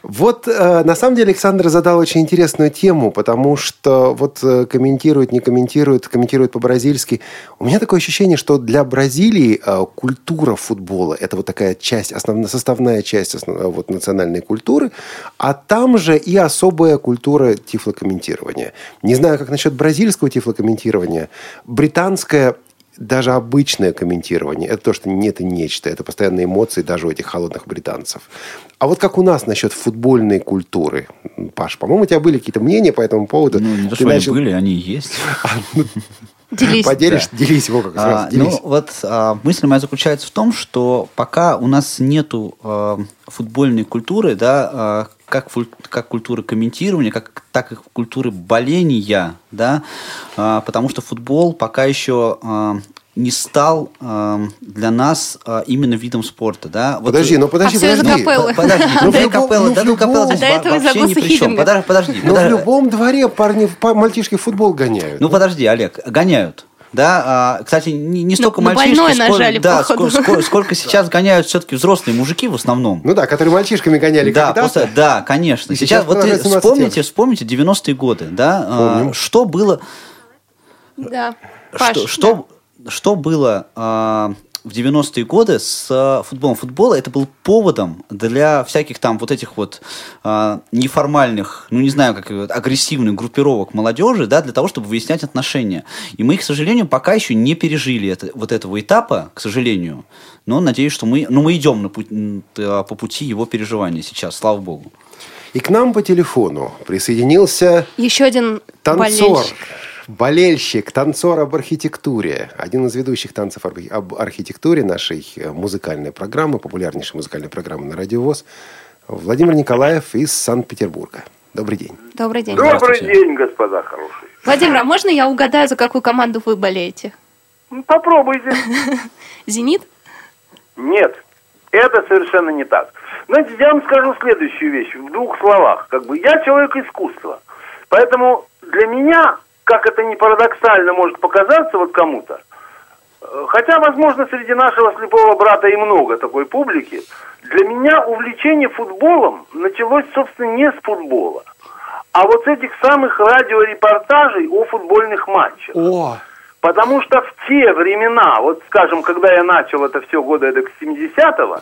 Вот, э, на самом деле, Александр задал очень интересную тему, потому что вот э, комментирует, не комментирует, комментирует по-бразильски. У меня такое ощущение, что для Бразилии э, культура футбола – это вот такая часть, основная, составная часть вот, национальной культуры, а там же и особая культура тифлокомментирования. Не знаю, как насчет бразильского тифлокомментирования. Британское даже обычное комментирование, это то, что нет и нечто, это постоянные эмоции даже у этих холодных британцев. А вот как у нас насчет футбольной культуры? Паш, по-моему, у тебя были какие-то мнения по этому поводу? Ну, не то, что начал... они были, они есть. А, ну, делись. Поделишь, да. делись его как раз. А, ну, вот а, мысль моя заключается в том, что пока у нас нету а, футбольной культуры, да, а, как, как культуры комментирования, как, так и культуры боления, да, а, потому что футбол пока еще а, не стал э, для нас э, именно видом спорта, да? Вот, подожди, ну подожди, а подожди. Капеллы. Подожди, ну в капеллы, да ну капеллы здесь вообще ни при чем. Подожди, подожди. Но в любом дворе парни, мальчишки футбол гоняют. Ну подожди, Олег, гоняют. Да, а, кстати, не, не столько ну, мальчишки, сколько, нажали, да, сколько, сколько, сколько сейчас гоняют все-таки взрослые мужики в основном. Ну да, которые мальчишками гоняли да, просто, Да, конечно. Сейчас, сейчас вот вспомните, вспомните 90-е годы, да, а, что было... Да, Паш, что, что, что было э, в 90-е годы с э, футболом? Футбол это был поводом для всяких там вот этих вот э, неформальных, ну не знаю, как агрессивных группировок молодежи, да, для того, чтобы выяснять отношения. И мы, к сожалению, пока еще не пережили это, вот этого этапа, к сожалению. Но надеюсь, что мы, ну, мы идем на путь, по пути его переживания сейчас, слава богу. И к нам по телефону присоединился еще один танцор. Болельщик болельщик, танцор об архитектуре, один из ведущих танцев об архитектуре нашей э, музыкальной программы, популярнейшей музыкальной программы на Радиовоз, Владимир Николаев из Санкт-Петербурга. Добрый день. Добрый день. Добрый день, господа хорошие. Владимир, а можно я угадаю, за какую команду вы болеете? Ну, попробуйте. Зенит? Нет, это совершенно не так. Знаете, я вам скажу следующую вещь в двух словах. Как бы я человек искусства, поэтому для меня как это не парадоксально может показаться вот кому-то, э, хотя, возможно, среди нашего слепого брата и много такой публики, для меня увлечение футболом началось, собственно, не с футбола, а вот с этих самых радиорепортажей о футбольных матчах. О. Потому что в те времена, вот скажем, когда я начал это все года до 70-го,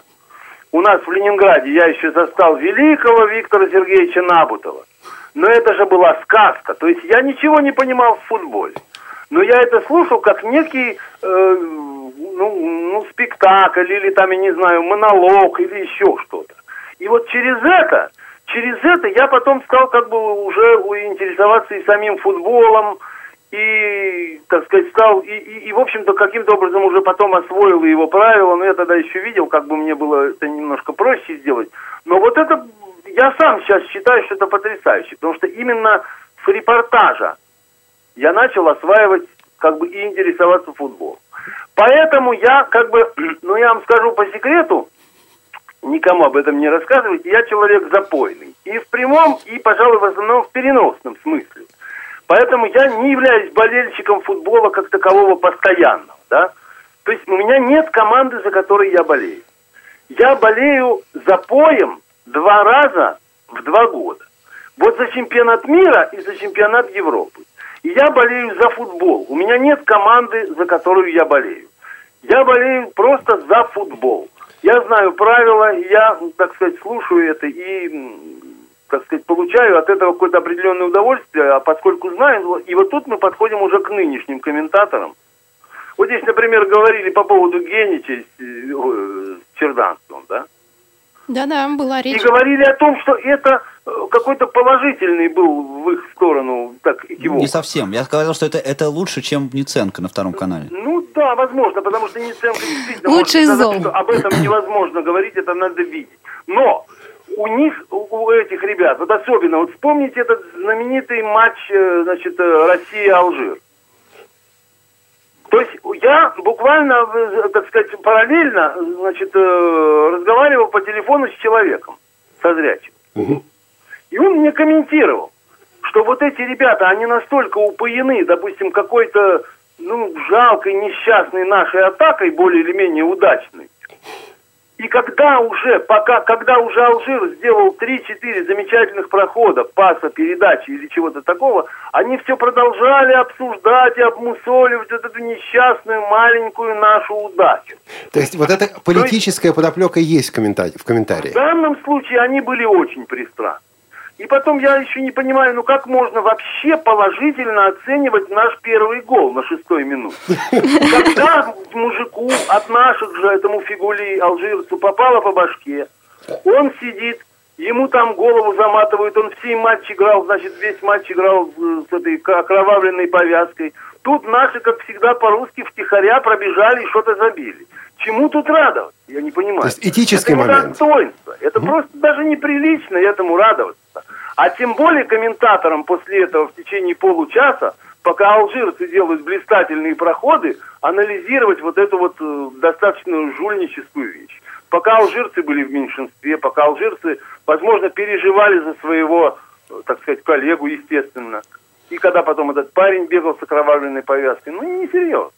у нас в Ленинграде я еще застал великого Виктора Сергеевича Набутова. Но это же была сказка. То есть я ничего не понимал в футболе. Но я это слушал как некий э, ну, ну, спектакль или там, я не знаю, монолог или еще что-то. И вот через это, через это я потом стал как бы уже интересоваться и самим футболом, и, так сказать, стал, и, и, и в общем-то, каким-то образом уже потом освоил его правила, но я тогда еще видел, как бы мне было это немножко проще сделать. Но вот это я сам сейчас считаю, что это потрясающе, потому что именно с репортажа я начал осваивать как бы и интересоваться футболом. Поэтому я как бы, ну я вам скажу по секрету, никому об этом не рассказывать, я человек запойный. И в прямом, и, пожалуй, в основном в переносном смысле. Поэтому я не являюсь болельщиком футбола как такового постоянного, да. То есть у меня нет команды, за которой я болею. Я болею за поем два раза в два года. Вот за чемпионат мира и за чемпионат Европы. И я болею за футбол. У меня нет команды, за которую я болею. Я болею просто за футбол. Я знаю правила, я, так сказать, слушаю это и, так сказать, получаю от этого какое-то определенное удовольствие, а поскольку знаю, и вот тут мы подходим уже к нынешним комментаторам. Вот здесь, например, говорили по поводу Генича с э, Черданством, да? Да-да, была речь. И говорили о том, что это э, какой-то положительный был в их сторону так кивок. Не совсем. Я сказал, что это, это лучше, чем Ниценко на втором канале. Ну да, возможно, потому что Ниценко действительно Лучше из зол. Что об этом невозможно говорить, это надо видеть. Но у них, у этих ребят, вот особенно, вот вспомните этот знаменитый матч, э, значит, э, Россия-Алжир. То есть я буквально, так сказать, параллельно, значит, э, разговаривал по телефону с человеком, со зрячим. Угу. И он мне комментировал, что вот эти ребята, они настолько упоены, допустим, какой-то, ну, жалкой, несчастной нашей атакой, более или менее удачной, и когда уже, пока, когда уже Алжир сделал 3-4 замечательных прохода, паса, передачи или чего-то такого, они все продолжали обсуждать и обмусоливать вот эту несчастную маленькую нашу удачу. То есть вот эта политическая есть, подоплека есть в комментарии, в комментарии? В данном случае они были очень пристрастны. И потом я еще не понимаю, ну как можно вообще положительно оценивать наш первый гол на шестой минуте? Когда мужику от наших же, этому фигули алжирцу попало по башке, он сидит, ему там голову заматывают, он все матч играл, значит, весь матч играл с этой окровавленной повязкой. Тут наши, как всегда, по-русски втихаря пробежали и что-то забили. Чему тут радоваться? Я не понимаю. То есть этический это момент. достоинство. Это угу. просто даже неприлично этому радоваться. А тем более комментаторам после этого в течение получаса, пока алжирцы делают блистательные проходы, анализировать вот эту вот э, достаточно жульническую вещь. Пока алжирцы были в меньшинстве, пока алжирцы, возможно, переживали за своего, э, так сказать, коллегу, естественно. И когда потом этот парень бегал с окровавленной повязкой, ну, не серьезно.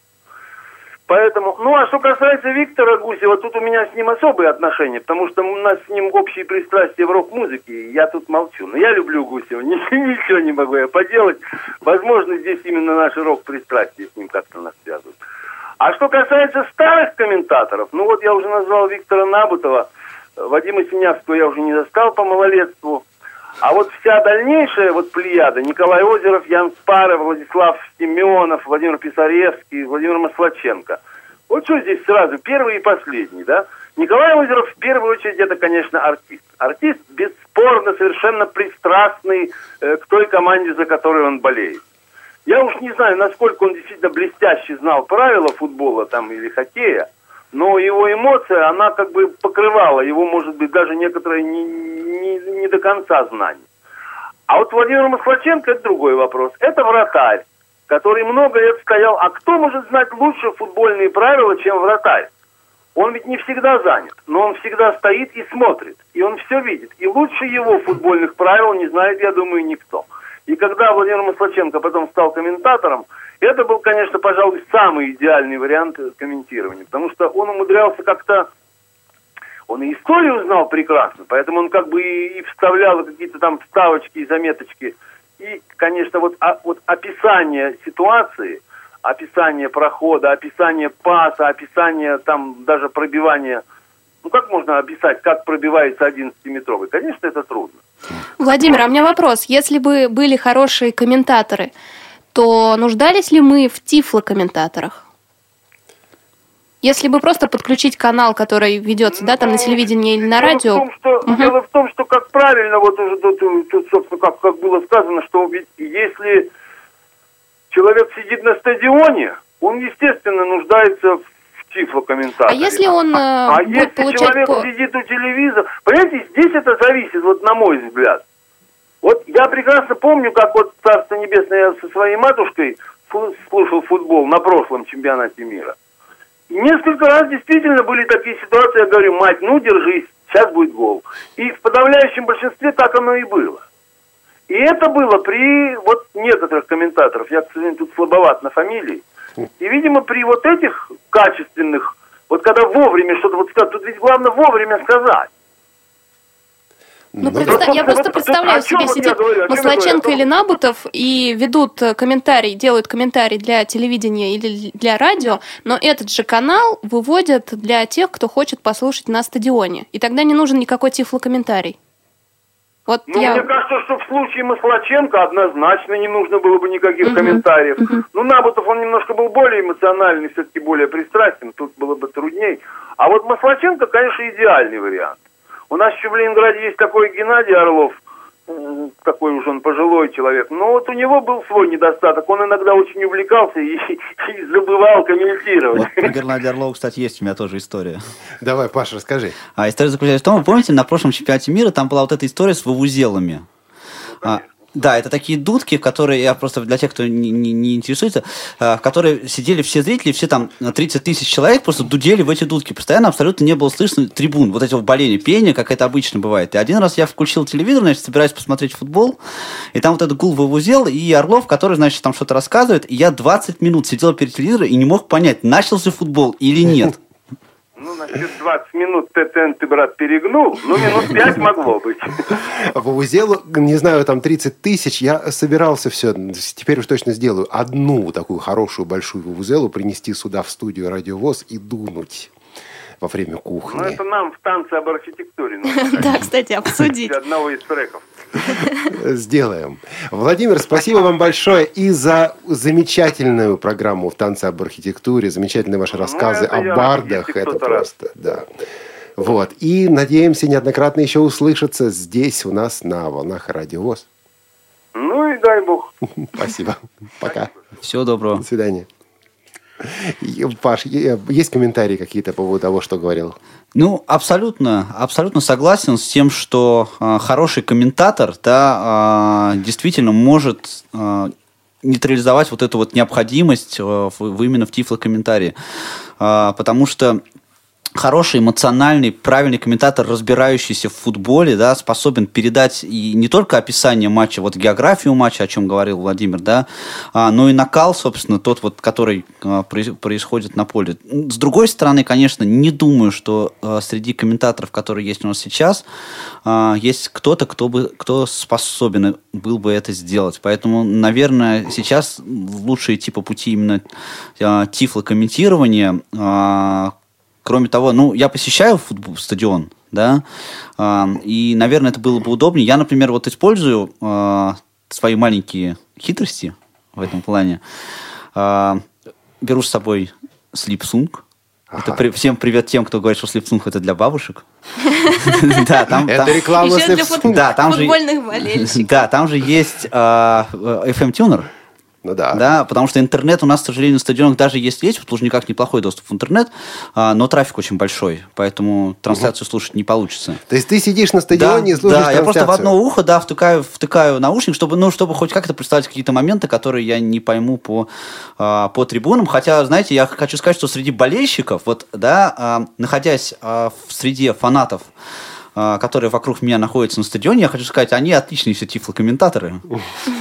Поэтому, ну а что касается Виктора Гусева, тут у меня с ним особые отношения, потому что у нас с ним общие пристрастия в рок-музыке, я тут молчу. Но я люблю Гусева, ничего не могу я поделать. Возможно, здесь именно наши рок-пристрастия с ним как-то нас связывают. А что касается старых комментаторов, ну вот я уже назвал Виктора Набутова, Вадима Синявского я уже не застал по малолетству, а вот вся дальнейшая вот плеяда, Николай Озеров, Ян Спаров, Владислав Семенов, Владимир Писаревский, Владимир Маслаченко. Вот что здесь сразу, первый и последний, да? Николай Озеров в первую очередь это, конечно, артист. Артист бесспорно совершенно пристрастный э, к той команде, за которой он болеет. Я уж не знаю, насколько он действительно блестяще знал правила футбола там или хоккея, но его эмоция, она как бы покрывала его, может быть, даже некоторые не, не, не до конца знания. А вот Владимир Маслаченко – это другой вопрос. Это вратарь, который много лет стоял. А кто может знать лучше футбольные правила, чем вратарь? Он ведь не всегда занят, но он всегда стоит и смотрит, и он все видит. И лучше его футбольных правил не знает, я думаю, никто. И когда Владимир Маслаченко потом стал комментатором, это был, конечно, пожалуй, самый идеальный вариант комментирования, потому что он умудрялся как-то... Он и историю знал прекрасно, поэтому он как бы и, вставлял какие-то там вставочки и заметочки. И, конечно, вот, а, вот описание ситуации, описание прохода, описание паса, описание там даже пробивания ну как можно описать, как пробивается 11-метровый? Конечно, это трудно. Владимир, а у меня вопрос. Если бы были хорошие комментаторы, то нуждались ли мы в тифло-комментаторах? Если бы просто подключить канал, который ведется, да, там на телевидении или на дело радио. В том, что, угу. Дело в том, что как правильно, вот уже тут, тут собственно, как, как было сказано, что ведь если человек сидит на стадионе, он, естественно, нуждается в тифлокомментаторе. А если он А, а если человек по... сидит у телевизора... Понимаете, здесь это зависит, вот на мой взгляд. Вот я прекрасно помню, как вот Царство Небесное я со своей матушкой слушал футбол на прошлом чемпионате мира. И несколько раз действительно были такие ситуации, я говорю, мать, ну держись, сейчас будет гол. И в подавляющем большинстве так оно и было. И это было при вот некоторых комментаторах, я, к сожалению, тут слабоват на фамилии, И, видимо, при вот этих качественных, вот когда вовремя что-то вот сказать, тут ведь главное вовремя сказать. Ну, ну представ... я просто представляю себе, сидит Маслаченко или Набутов и ведут комментарий, делают комментарий для телевидения или для радио, но этот же канал выводят для тех, кто хочет послушать на стадионе. И тогда не нужен никакой тифлокомментарий. Вот ну, я... мне кажется, что в случае Маслаченко однозначно не нужно было бы никаких угу, комментариев. Угу. Ну, Набутов, он немножко был более эмоциональный, все-таки более пристрастен, тут было бы трудней. А вот Маслаченко, конечно, идеальный вариант. У нас еще в Ленинграде есть такой Геннадий Орлов, такой уже он пожилой человек. Но вот у него был свой недостаток. Он иногда очень увлекался и, и забывал комментировать. Вот про Геннадия Орлова, кстати, есть у меня тоже история. Давай, Паша, расскажи. А история заключается в том, вы помните, на прошлом чемпионате мира там была вот эта история с вывузелами. Ну, а, да, это такие дудки, которые, я просто для тех, кто не, не, не интересуется, э, в которые сидели все зрители, все там 30 тысяч человек просто дудели в эти дудки. Постоянно абсолютно не было слышно трибун, вот этого боления, пения, как это обычно бывает. И один раз я включил телевизор, значит, собираюсь посмотреть футбол, и там вот этот гул вывузел, и Орлов, который, значит, там что-то рассказывает, и я 20 минут сидел перед телевизором и не мог понять, начался футбол или нет. Ну, насчет 20 минут ТТН ты, брат, перегнул, ну, минут 5 могло быть. В узелу, не знаю, там 30 тысяч, я собирался все, теперь уж точно сделаю, одну такую хорошую большую вузелу принести сюда в студию «Радиовоз» и дунуть во время кухни. Ну, это нам в танце об архитектуре. Да, кстати, обсудить. Одного из треков. Сделаем. Владимир, спасибо вам большое и за замечательную программу в танце об архитектуре, замечательные ваши ну, рассказы о бардах. Это просто, да. Вот. И надеемся неоднократно еще услышаться здесь у нас на волнах радиовоз. Ну и дай бог. Спасибо. Пока. Всего доброго. До свидания. Паш, есть комментарии какие-то по поводу того, что говорил? Ну, абсолютно, абсолютно согласен с тем, что э, хороший комментатор, да, э, действительно может э, нейтрализовать вот эту вот необходимость э, в, именно в тифлокомментарии. Э, потому что хороший, эмоциональный, правильный комментатор, разбирающийся в футболе, да, способен передать и не только описание матча, вот географию матча, о чем говорил Владимир, да, а, но и накал, собственно, тот вот, который а, происходит на поле. С другой стороны, конечно, не думаю, что а, среди комментаторов, которые есть у нас сейчас, а, есть кто-то, кто бы, кто способен был бы это сделать. Поэтому, наверное, сейчас лучше идти по пути именно а, тифлокомментирования, а, Кроме того, ну, я посещаю футбол, стадион, да, э, и, наверное, это было бы удобнее. Я, например, вот использую э, свои маленькие хитрости в этом плане. Э, беру с собой слипсунг. Это при, всем привет тем, кто говорит, что слипсунг это для бабушек. Да, там... Это реклама слипсунг. Да, там же... Футбольных болельщиков. Да, там же есть FM-тюнер. Ну да. Да, потому что интернет у нас, к сожалению, на стадионах даже есть есть, в Лужниках неплохой доступ в интернет, а, но трафик очень большой, поэтому трансляцию угу. слушать не получится. То есть ты сидишь на стадионе да, и слушаешь Да, я просто в одно ухо, да, втыкаю, втыкаю наушник, чтобы, ну, чтобы хоть как-то представить какие-то моменты, которые я не пойму по, а, по трибунам. Хотя, знаете, я хочу сказать, что среди болельщиков, вот, да, а, находясь в среде фанатов а, которые вокруг меня находятся на стадионе, я хочу сказать, они отличные все тифлокомментаторы.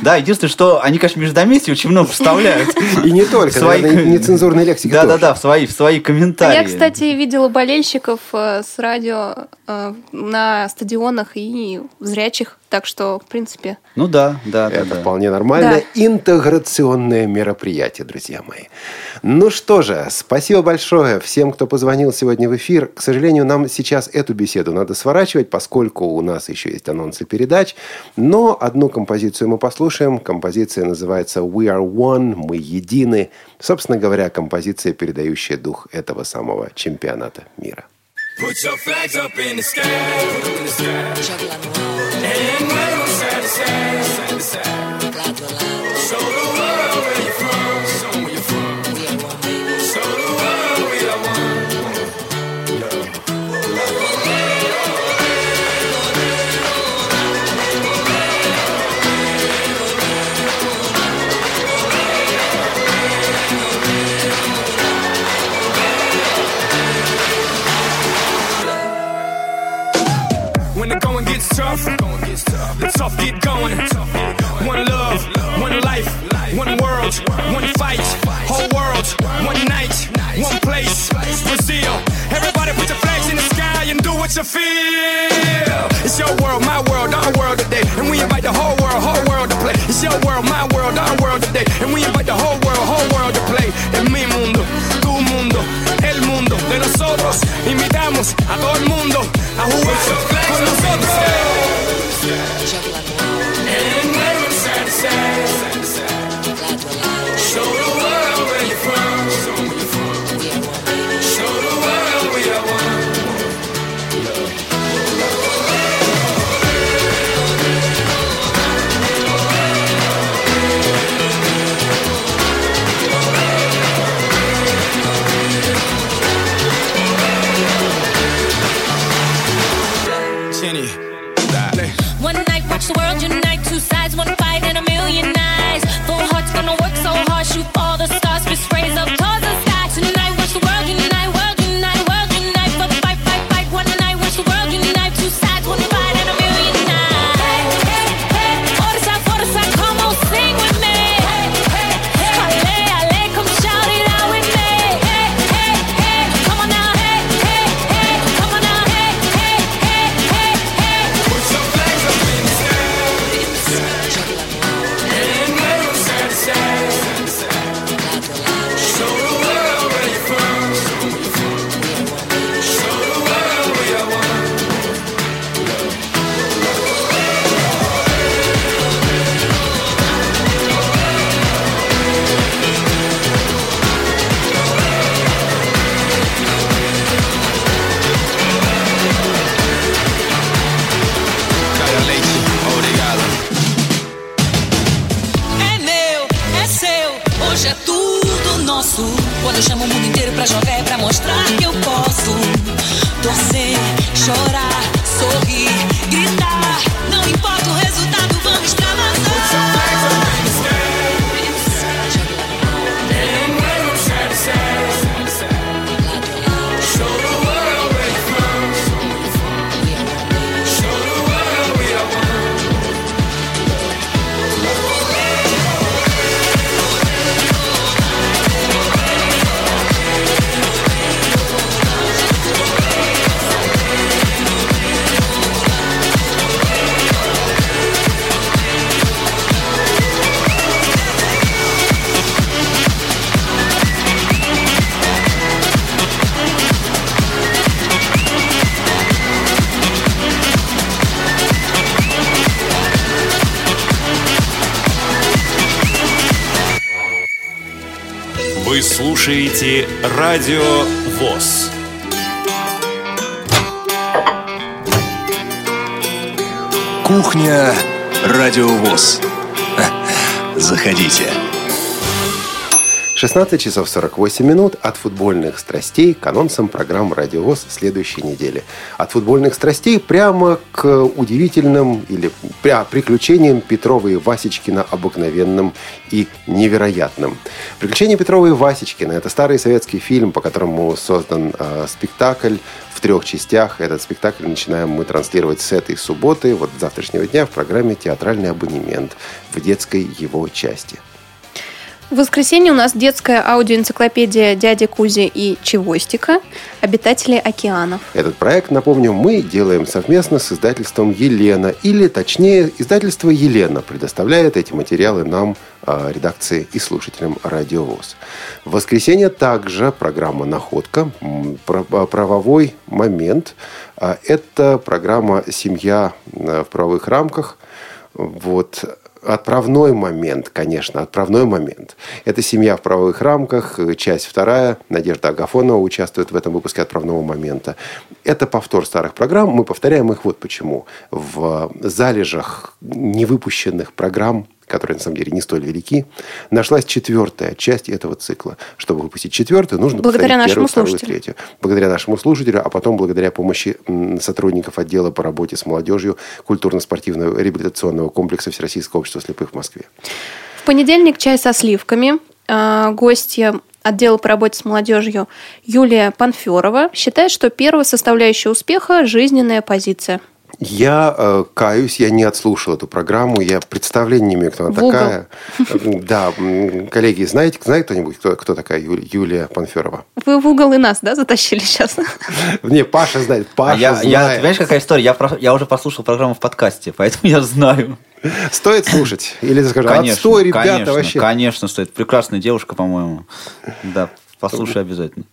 Да, единственное, что они, конечно, междометия очень много вставляют. И не только, свои... нецензурной лексики Да-да-да, в свои, в свои комментарии. Я, кстати, видела болельщиков э, с радио э, на стадионах и зрячих так что, в принципе... Ну да, да, Это да, вполне нормально. Да. Интеграционное мероприятие, друзья мои. Ну что же, спасибо большое всем, кто позвонил сегодня в эфир. К сожалению, нам сейчас эту беседу надо сворачивать, поскольку у нас еще есть анонсы передач. Но одну композицию мы послушаем. Композиция называется «We are one», «Мы едины». Собственно говоря, композиция, передающая дух этого самого чемпионата мира. Put your flags up in the sky, them in the sky. And wave side to side, side to side. Fight, whole world, one night, one place, Brazil. Everybody put your flags in the sky and do what you feel. It's your world, my world, our world today. And we invite the whole world, whole world to play. It's your world, my world, our world today. And we invite the whole world, whole world to play. Es mi mundo, tu mundo, el mundo de nosotros. Invitamos a todo el mundo a jugar слушаете Радио ВОЗ. Кухня Радио ВОЗ. Заходите. 16 часов 48 минут от футбольных страстей к анонсам программ «Радиовоз» следующей недели. От футбольных страстей прямо к удивительным или приключениям Петрова и Васечкина обыкновенным и невероятным. «Приключения Петрова и Васечкина» – это старый советский фильм, по которому создан э, спектакль в трех частях. Этот спектакль начинаем мы транслировать с этой субботы, вот с завтрашнего дня в программе «Театральный абонемент» в детской его части. В воскресенье у нас детская аудиоэнциклопедия «Дяди Кузи и Чевостика. Обитатели океанов». Этот проект, напомню, мы делаем совместно с издательством «Елена». Или, точнее, издательство «Елена» предоставляет эти материалы нам, а, редакции и слушателям «Радиовоз». В воскресенье также программа «Находка», про- правовой момент. А, Это программа «Семья в правовых рамках». Вот. Отправной момент, конечно, отправной момент. Это «Семья в правовых рамках», э, часть вторая. Надежда Агафонова участвует в этом выпуске «Отправного момента». Это повтор старых программ. Мы повторяем их вот почему. В залежах невыпущенных программ которые на самом деле не столь велики, нашлась четвертая часть этого цикла. Чтобы выпустить четвертую, нужно Благодаря повторить первую, нашему вторую, слушателю. третью. Благодаря нашему слушателю, а потом благодаря помощи сотрудников отдела по работе с молодежью культурно-спортивного реабилитационного комплекса Всероссийского общества слепых в Москве. В понедельник чай со сливками. А, Гостья отдела по работе с молодежью Юлия Панферова считает, что первая составляющая успеха – жизненная позиция. Я э, каюсь, я не отслушал эту программу, я представления не имею, кто она такая. Да, коллеги, знаете, знает кто-нибудь, кто, кто такая Юлия, Юлия Панферова? Вы в угол и нас, да, затащили сейчас? Не, Паша знает, А Паша я, я, знает. понимаешь, какая история? Я, про- я уже послушал программу в подкасте, поэтому я знаю. Стоит слушать? Или скажу, Конечно, отстой, ребята, конечно, вообще. конечно, стоит. Прекрасная девушка, по-моему. Да, послушай обязательно.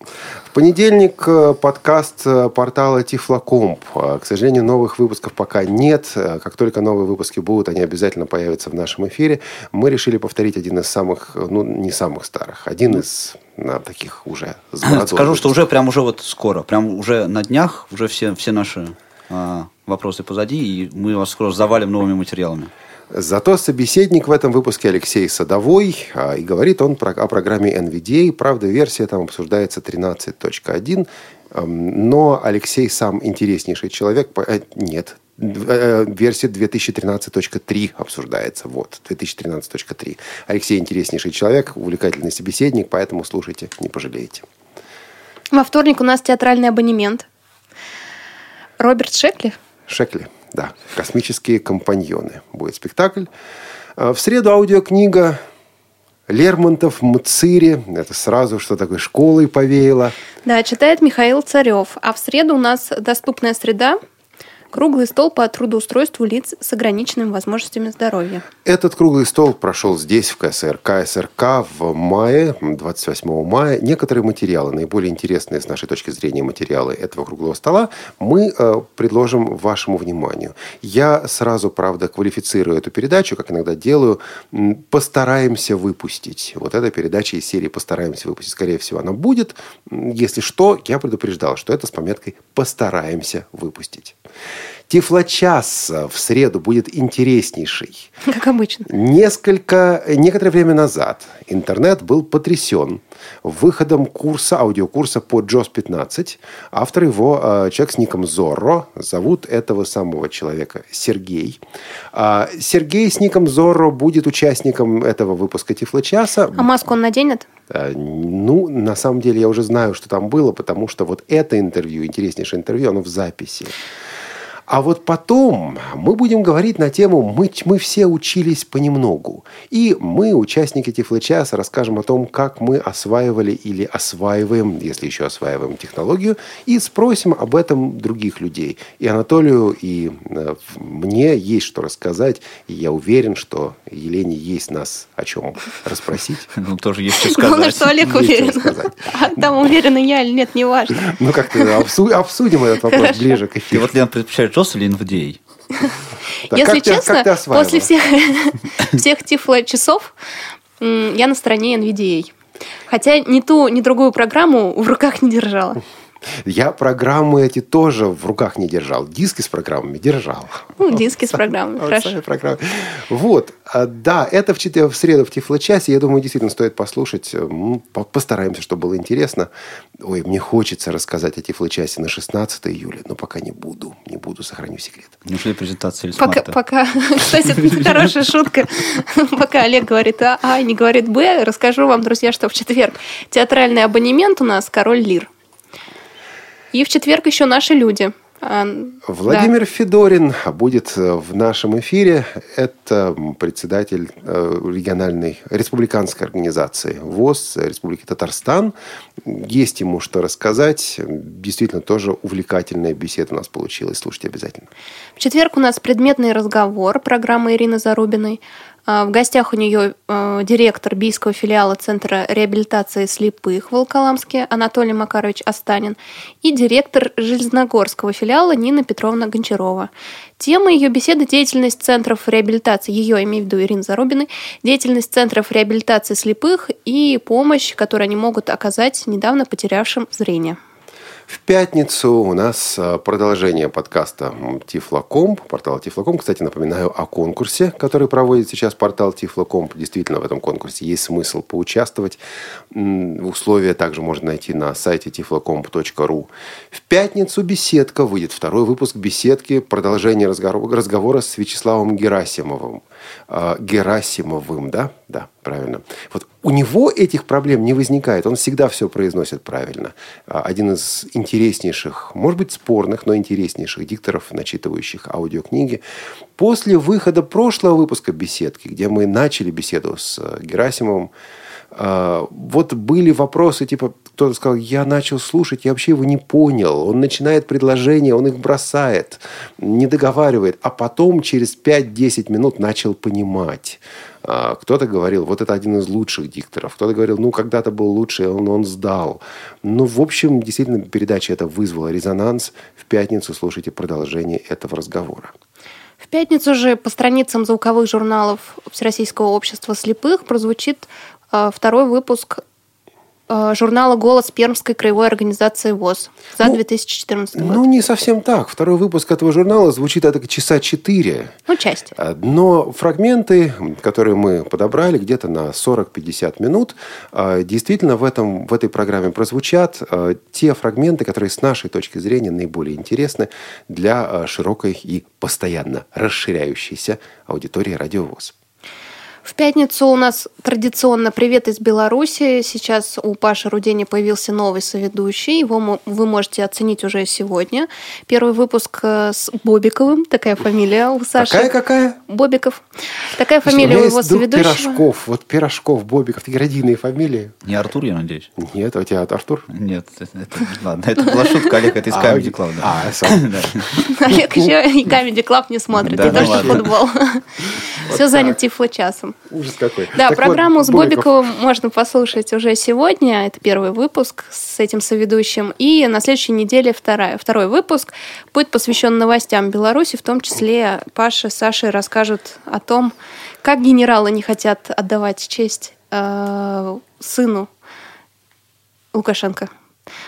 В понедельник э, подкаст э, портала Тифлокомп. Э, К сожалению, новых выпусков пока нет. Как только новые выпуски будут, они обязательно появятся в нашем эфире. Мы решили повторить один из самых, ну, не самых старых, один из на таких уже Скажу, что уже прям уже вот скоро, прям уже на днях, уже все, все наши а, вопросы позади, и мы вас скоро завалим новыми материалами. Зато собеседник в этом выпуске Алексей Садовой, а, и говорит он про- о программе NVDA. Правда, версия там обсуждается 13.1, эм, но Алексей сам интереснейший человек. э, Нет, э, версия 2013.3 обсуждается. Вот, 2013.3. Алексей интереснейший человек, увлекательный собеседник, поэтому слушайте, не пожалеете. Во вторник у нас театральный абонемент. Роберт Шекли. Шекли, да. «Космические компаньоны» будет спектакль. А В среду аудиокнига Лермонтов, Мцири. Это сразу что такое школой повеяло. Да, читает Михаил Царев. А в среду у нас доступная среда. Круглый стол по трудоустройству лиц с ограниченными возможностями здоровья. Этот круглый стол прошел здесь, в КСРК, СРК в мае, 28 мая. Некоторые материалы, наиболее интересные с нашей точки зрения материалы этого круглого стола, мы э, предложим вашему вниманию. Я сразу, правда, квалифицирую эту передачу, как иногда делаю, постараемся выпустить. Вот эта передача из серии «Постараемся выпустить». Скорее всего, она будет. Если что, я предупреждал, что это с пометкой «Постараемся выпустить». Тифлочас в среду будет интереснейший. Как обычно. Несколько, некоторое время назад интернет был потрясен выходом курса, аудиокурса по JOS 15. Автор его э, человек с ником Зорро. Зовут этого самого человека Сергей. А, Сергей с ником Зорро будет участником этого выпуска Тифлочаса. А маску он наденет? Э, Ну, на самом деле, я уже знаю, что там было, потому что вот это интервью, интереснейшее интервью, оно в записи. А вот потом мы будем говорить на тему «Мы, мы все учились понемногу». И мы, участники Тифлочаса, расскажем о том, как мы осваивали или осваиваем, если еще осваиваем технологию, и спросим об этом других людей. И Анатолию, и э, мне есть что рассказать, и я уверен, что Елене есть нас о чем расспросить. Ну, тоже есть что Главное, сказать. что Олег уверен. А там уверена я или нет, неважно. Ну, как-то обсу- обсудим этот вопрос ближе к эфиру. вот, Лена, предпочитаешь Или NVDA? Так, Если ты- честно, ты после всех, всех тифло-часов я на стороне NVDA. Хотя ни ту, ни другую программу в руках не держала. Я программы эти тоже в руках не держал. Диски с программами держал. Ну, диски с программой. Вот Хорошо. программы. Вот. А, Да, это в, в среду в Тифло-часе. Я думаю, действительно стоит послушать. Постараемся, чтобы было интересно. Ой, мне хочется рассказать о Тифло-часе на 16 июля, но пока не буду. Не буду, сохраню секрет. Нужны презентации или Пока, пока, кстати, это хорошая шутка. Пока Олег говорит А, а не говорит Б, расскажу вам, друзья, что в четверг театральный абонемент у нас «Король Лир». И в четверг еще «Наши люди». А, Владимир Федорин будет э, в нашем эфире. Это председатель э, региональной республиканской организации ВОЗ Республики Татарстан. Есть ему что рассказать. Действительно, тоже увлекательная беседа у нас получилась. Слушайте обязательно. В четверг у нас предметный разговор программы Ирины Зарубиной. А, В гостях у нее э, директор бийского филиала Центра реабилитации слепых в Волколамске Анатолий Макарович Останин и директор Железногорского филиала Нина Петровна Гончарова. Тема ее беседы – деятельность центров реабилитации, ее, имею в виду Ирины Зарубиной, деятельность центров реабилитации слепых и помощь, которую они могут оказать недавно потерявшим зрение. В пятницу у нас э, продолжение подкаста Тифлокомп, портала Тифлокомп. Кстати, напоминаю о конкурсе, который проводит сейчас портал Тифлокомп. Действительно, в этом конкурсе есть смысл поучаствовать. Условия также можно найти на сайте tiflocomp.ru. В пятницу беседка выйдет. Второй выпуск беседки. Продолжение разговора с Вячеславом Герасимовым. Э, Герасимовым, да? Да, правильно. Вот у него этих проблем не возникает. Он всегда все произносит правильно. А, Один из интереснейших, может быть, спорных, но интереснейших дикторов, начитывающих аудиокниги. После выхода прошлого выпуска «Беседки», где мы начали беседу с э, Герасимовым, вот были вопросы, типа, кто-то сказал, я начал слушать, я вообще его не понял. Он начинает предложения, он их бросает, не договаривает, а потом через 5-10 минут начал понимать. А, Кто-то говорил, вот это один из лучших дикторов. Кто-то говорил, ну, когда-то был лучший, он, он сдал. Ну, в общем, действительно, передача это вызвала резонанс. В пятницу слушайте продолжение этого разговора. В пятницу же по страницам звуковых журналов Всероссийского общества слепых прозвучит второй выпуск э, журнала «Голос» Пермской краевой организации ВОЗ за Ну, 2014 год. Ну, не совсем так. Второй выпуск этого журнала звучит это часа 4. Ну, части. А, Но фрагменты, которые мы подобрали где-то на 40-50 минут, действительно в, этом, в этой программе прозвучат те фрагменты, которые с нашей точки зрения наиболее интересны для широкой и постоянно расширяющейся аудитории радиовоз. В пятницу у нас традиционно «Привет из Беларуси». Сейчас у Паши Рудени появился новый соведущий. Его вы можете оценить уже сегодня. Первый выпуск э, с Бобиковым. Такая фамилия у Саши. Какая-какая? Бобиков. Такая У фамилия меня у его соведущего. Пирожков. Вот Пирожков, Бобиков. Такие родийные фамилии. Не Артур, я надеюсь? Нет, а у тебя Артур? Нет, это, это- ладно, это была шутка, Олег, это из А, Comedy Club. да. А, сам. Да. Олег еще и Comedy Club не смотрит, ну тоже ладно. футбол. Все занят тифло-часом. Ужас какой. Да, Так вот, программу с Бобиков. Бобиковым можно послушать уже сегодня. Это первый выпуск с этим соведущим. И на следующей неделе вторая, второй выпуск будет посвящен новостям Беларуси. В том числе Паша с Сашей расскажут о том, как генералы не хотят отдавать честь э, сыну Лукашенко.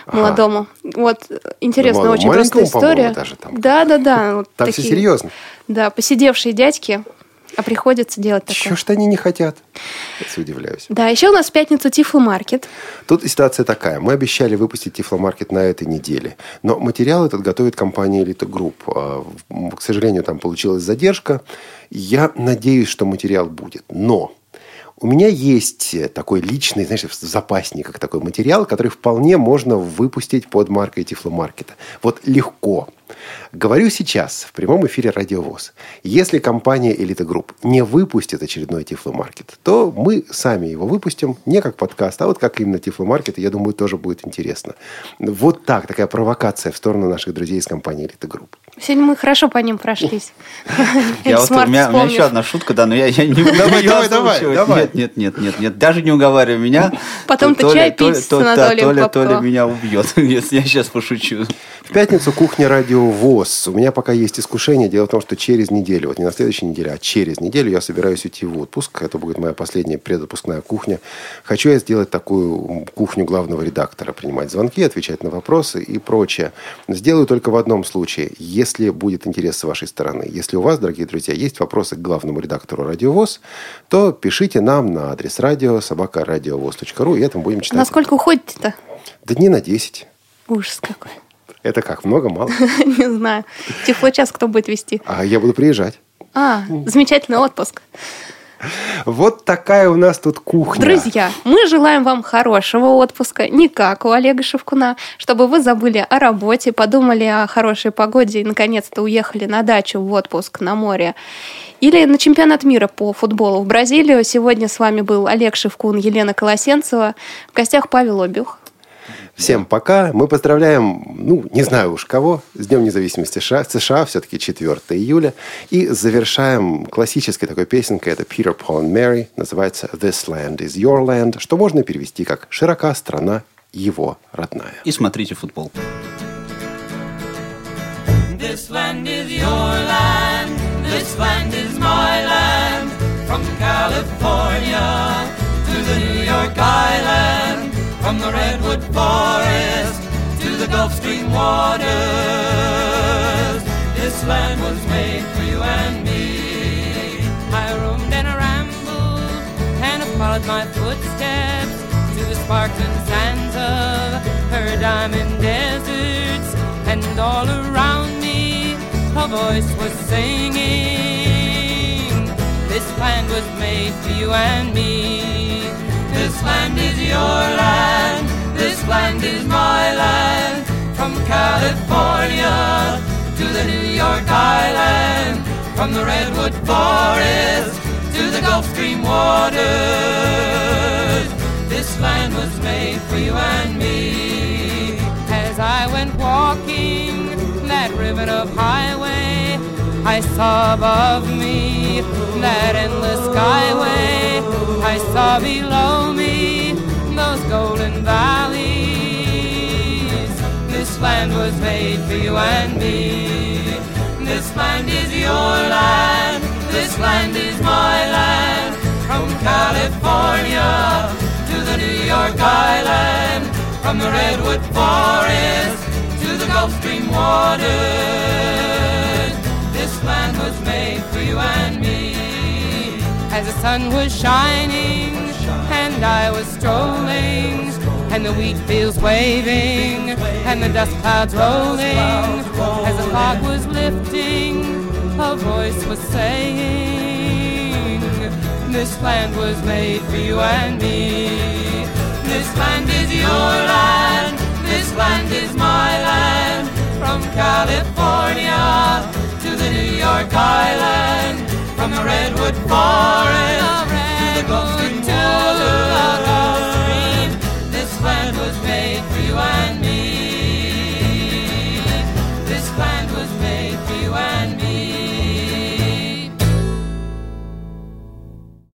Ага. Молодому. Вот э, интересная Да, очень просто история. даже там. Да, да, да. вот Там все такие, серьезно. Да, посидевшие дядьки, а приходится делать такое. Чего ж они не хотят? Я удивляюсь. Да, еще у нас в пятницу Тифло-маркет. Тут ситуация такая. Мы обещали выпустить Тифломаркет на этой неделе. Но материал этот готовит компания Elite Group. А, К сожалению, там получилась задержка. Я надеюсь, что материал будет. Но у меня есть такой личный, знаешь, в запасниках такой материал, который вполне можно выпустить под маркой Тифломаркета. Вот легко. Говорю сейчас в прямом эфире Радиовоз. Если компания Elite Group не выпустит очередной Тифломаркет, то мы сами его выпустим не как подкаст, а вот как именно Тифломаркет. И я думаю, тоже будет интересно. Вот так, такая провокация в сторону наших друзей из компании Elite Group. Сегодня мы хорошо по ним прошлись. Я вот, у, меня, у меня еще одна шутка, да, но я, я не давай, давай, озвучивать. давай. Нет, нет, нет, нет, нет, даже не уговаривай меня. Потом ты чай пить с Анатолием. Толя меня убьет, если я сейчас пошучу. В пятницу кухня радио ВОЗ. У меня пока есть искушение. Дело в том, что через неделю, вот не на следующей неделе, а через неделю я собираюсь уйти в отпуск. Это будет моя последняя предотпускная кухня. Хочу я сделать такую кухню главного редактора. Принимать звонки, отвечать на вопросы и прочее. Сделаю только в одном случае. Если будет интерес с вашей стороны. Если у вас, дорогие друзья, есть вопросы к главному редактору Радио ВОЗ, то пишите нам на адрес радио собакарадиовоз.ру, и это мы будем читать. Насколько уходите-то? Да дней на 10. Ужас какой. Это как, много, мало? Не знаю. Тифло-час кто будет вести? А я буду приезжать. А, замечательный отпуск. Вот такая у нас тут кухня. Друзья, мы желаем вам хорошего отпуска, не как у Олега Шевкуна, чтобы вы забыли о работе, подумали о хорошей погоде и наконец-то уехали на дачу в отпуск на море. Или на чемпионат мира по футболу в Бразилию. Сегодня с вами был Олег Шевкун, Елена Колосенцева. В гостях Павел Обюх. Всем пока. Мы поздравляем, ну, не знаю уж кого, с Днем независимости США, США все-таки 4 июля. И завершаем классической такой песенкой. Это Peter Paul and Mary. Называется «This land is your land», что можно перевести как «Широка страна его родная». И смотрите футбол. This land is your land, this land is my land. From California to the New York Island, from the Redwood Forest to the Gulf Stream waters. This land was made for you and me. I roamed and I rambled and I followed my footsteps to the sparkling sands of her diamond deserts, and all around me a voice was singing. This land was made for you and me. This land is your land, this land is my land. From California to the New York Island, from the Redwood Forest to the Gulf Stream waters. This land was made for you and me. As I went walking that ribbon of highway, I saw above me that endless skyway. I saw below me those golden valleys. This land was made for you and me. This land is your land. This land is my land. From California to the New York Island. From the Redwood Forest to the Gulf Stream waters. This land was made for you and me. As the sun was shining and I was strolling, and the wheat fields waving, and the dust clouds rolling, as the fog was lifting, a voice was saying, This land was made for you and me. This land is your land, this land is my land, from California New York Island, from the Redwood Forest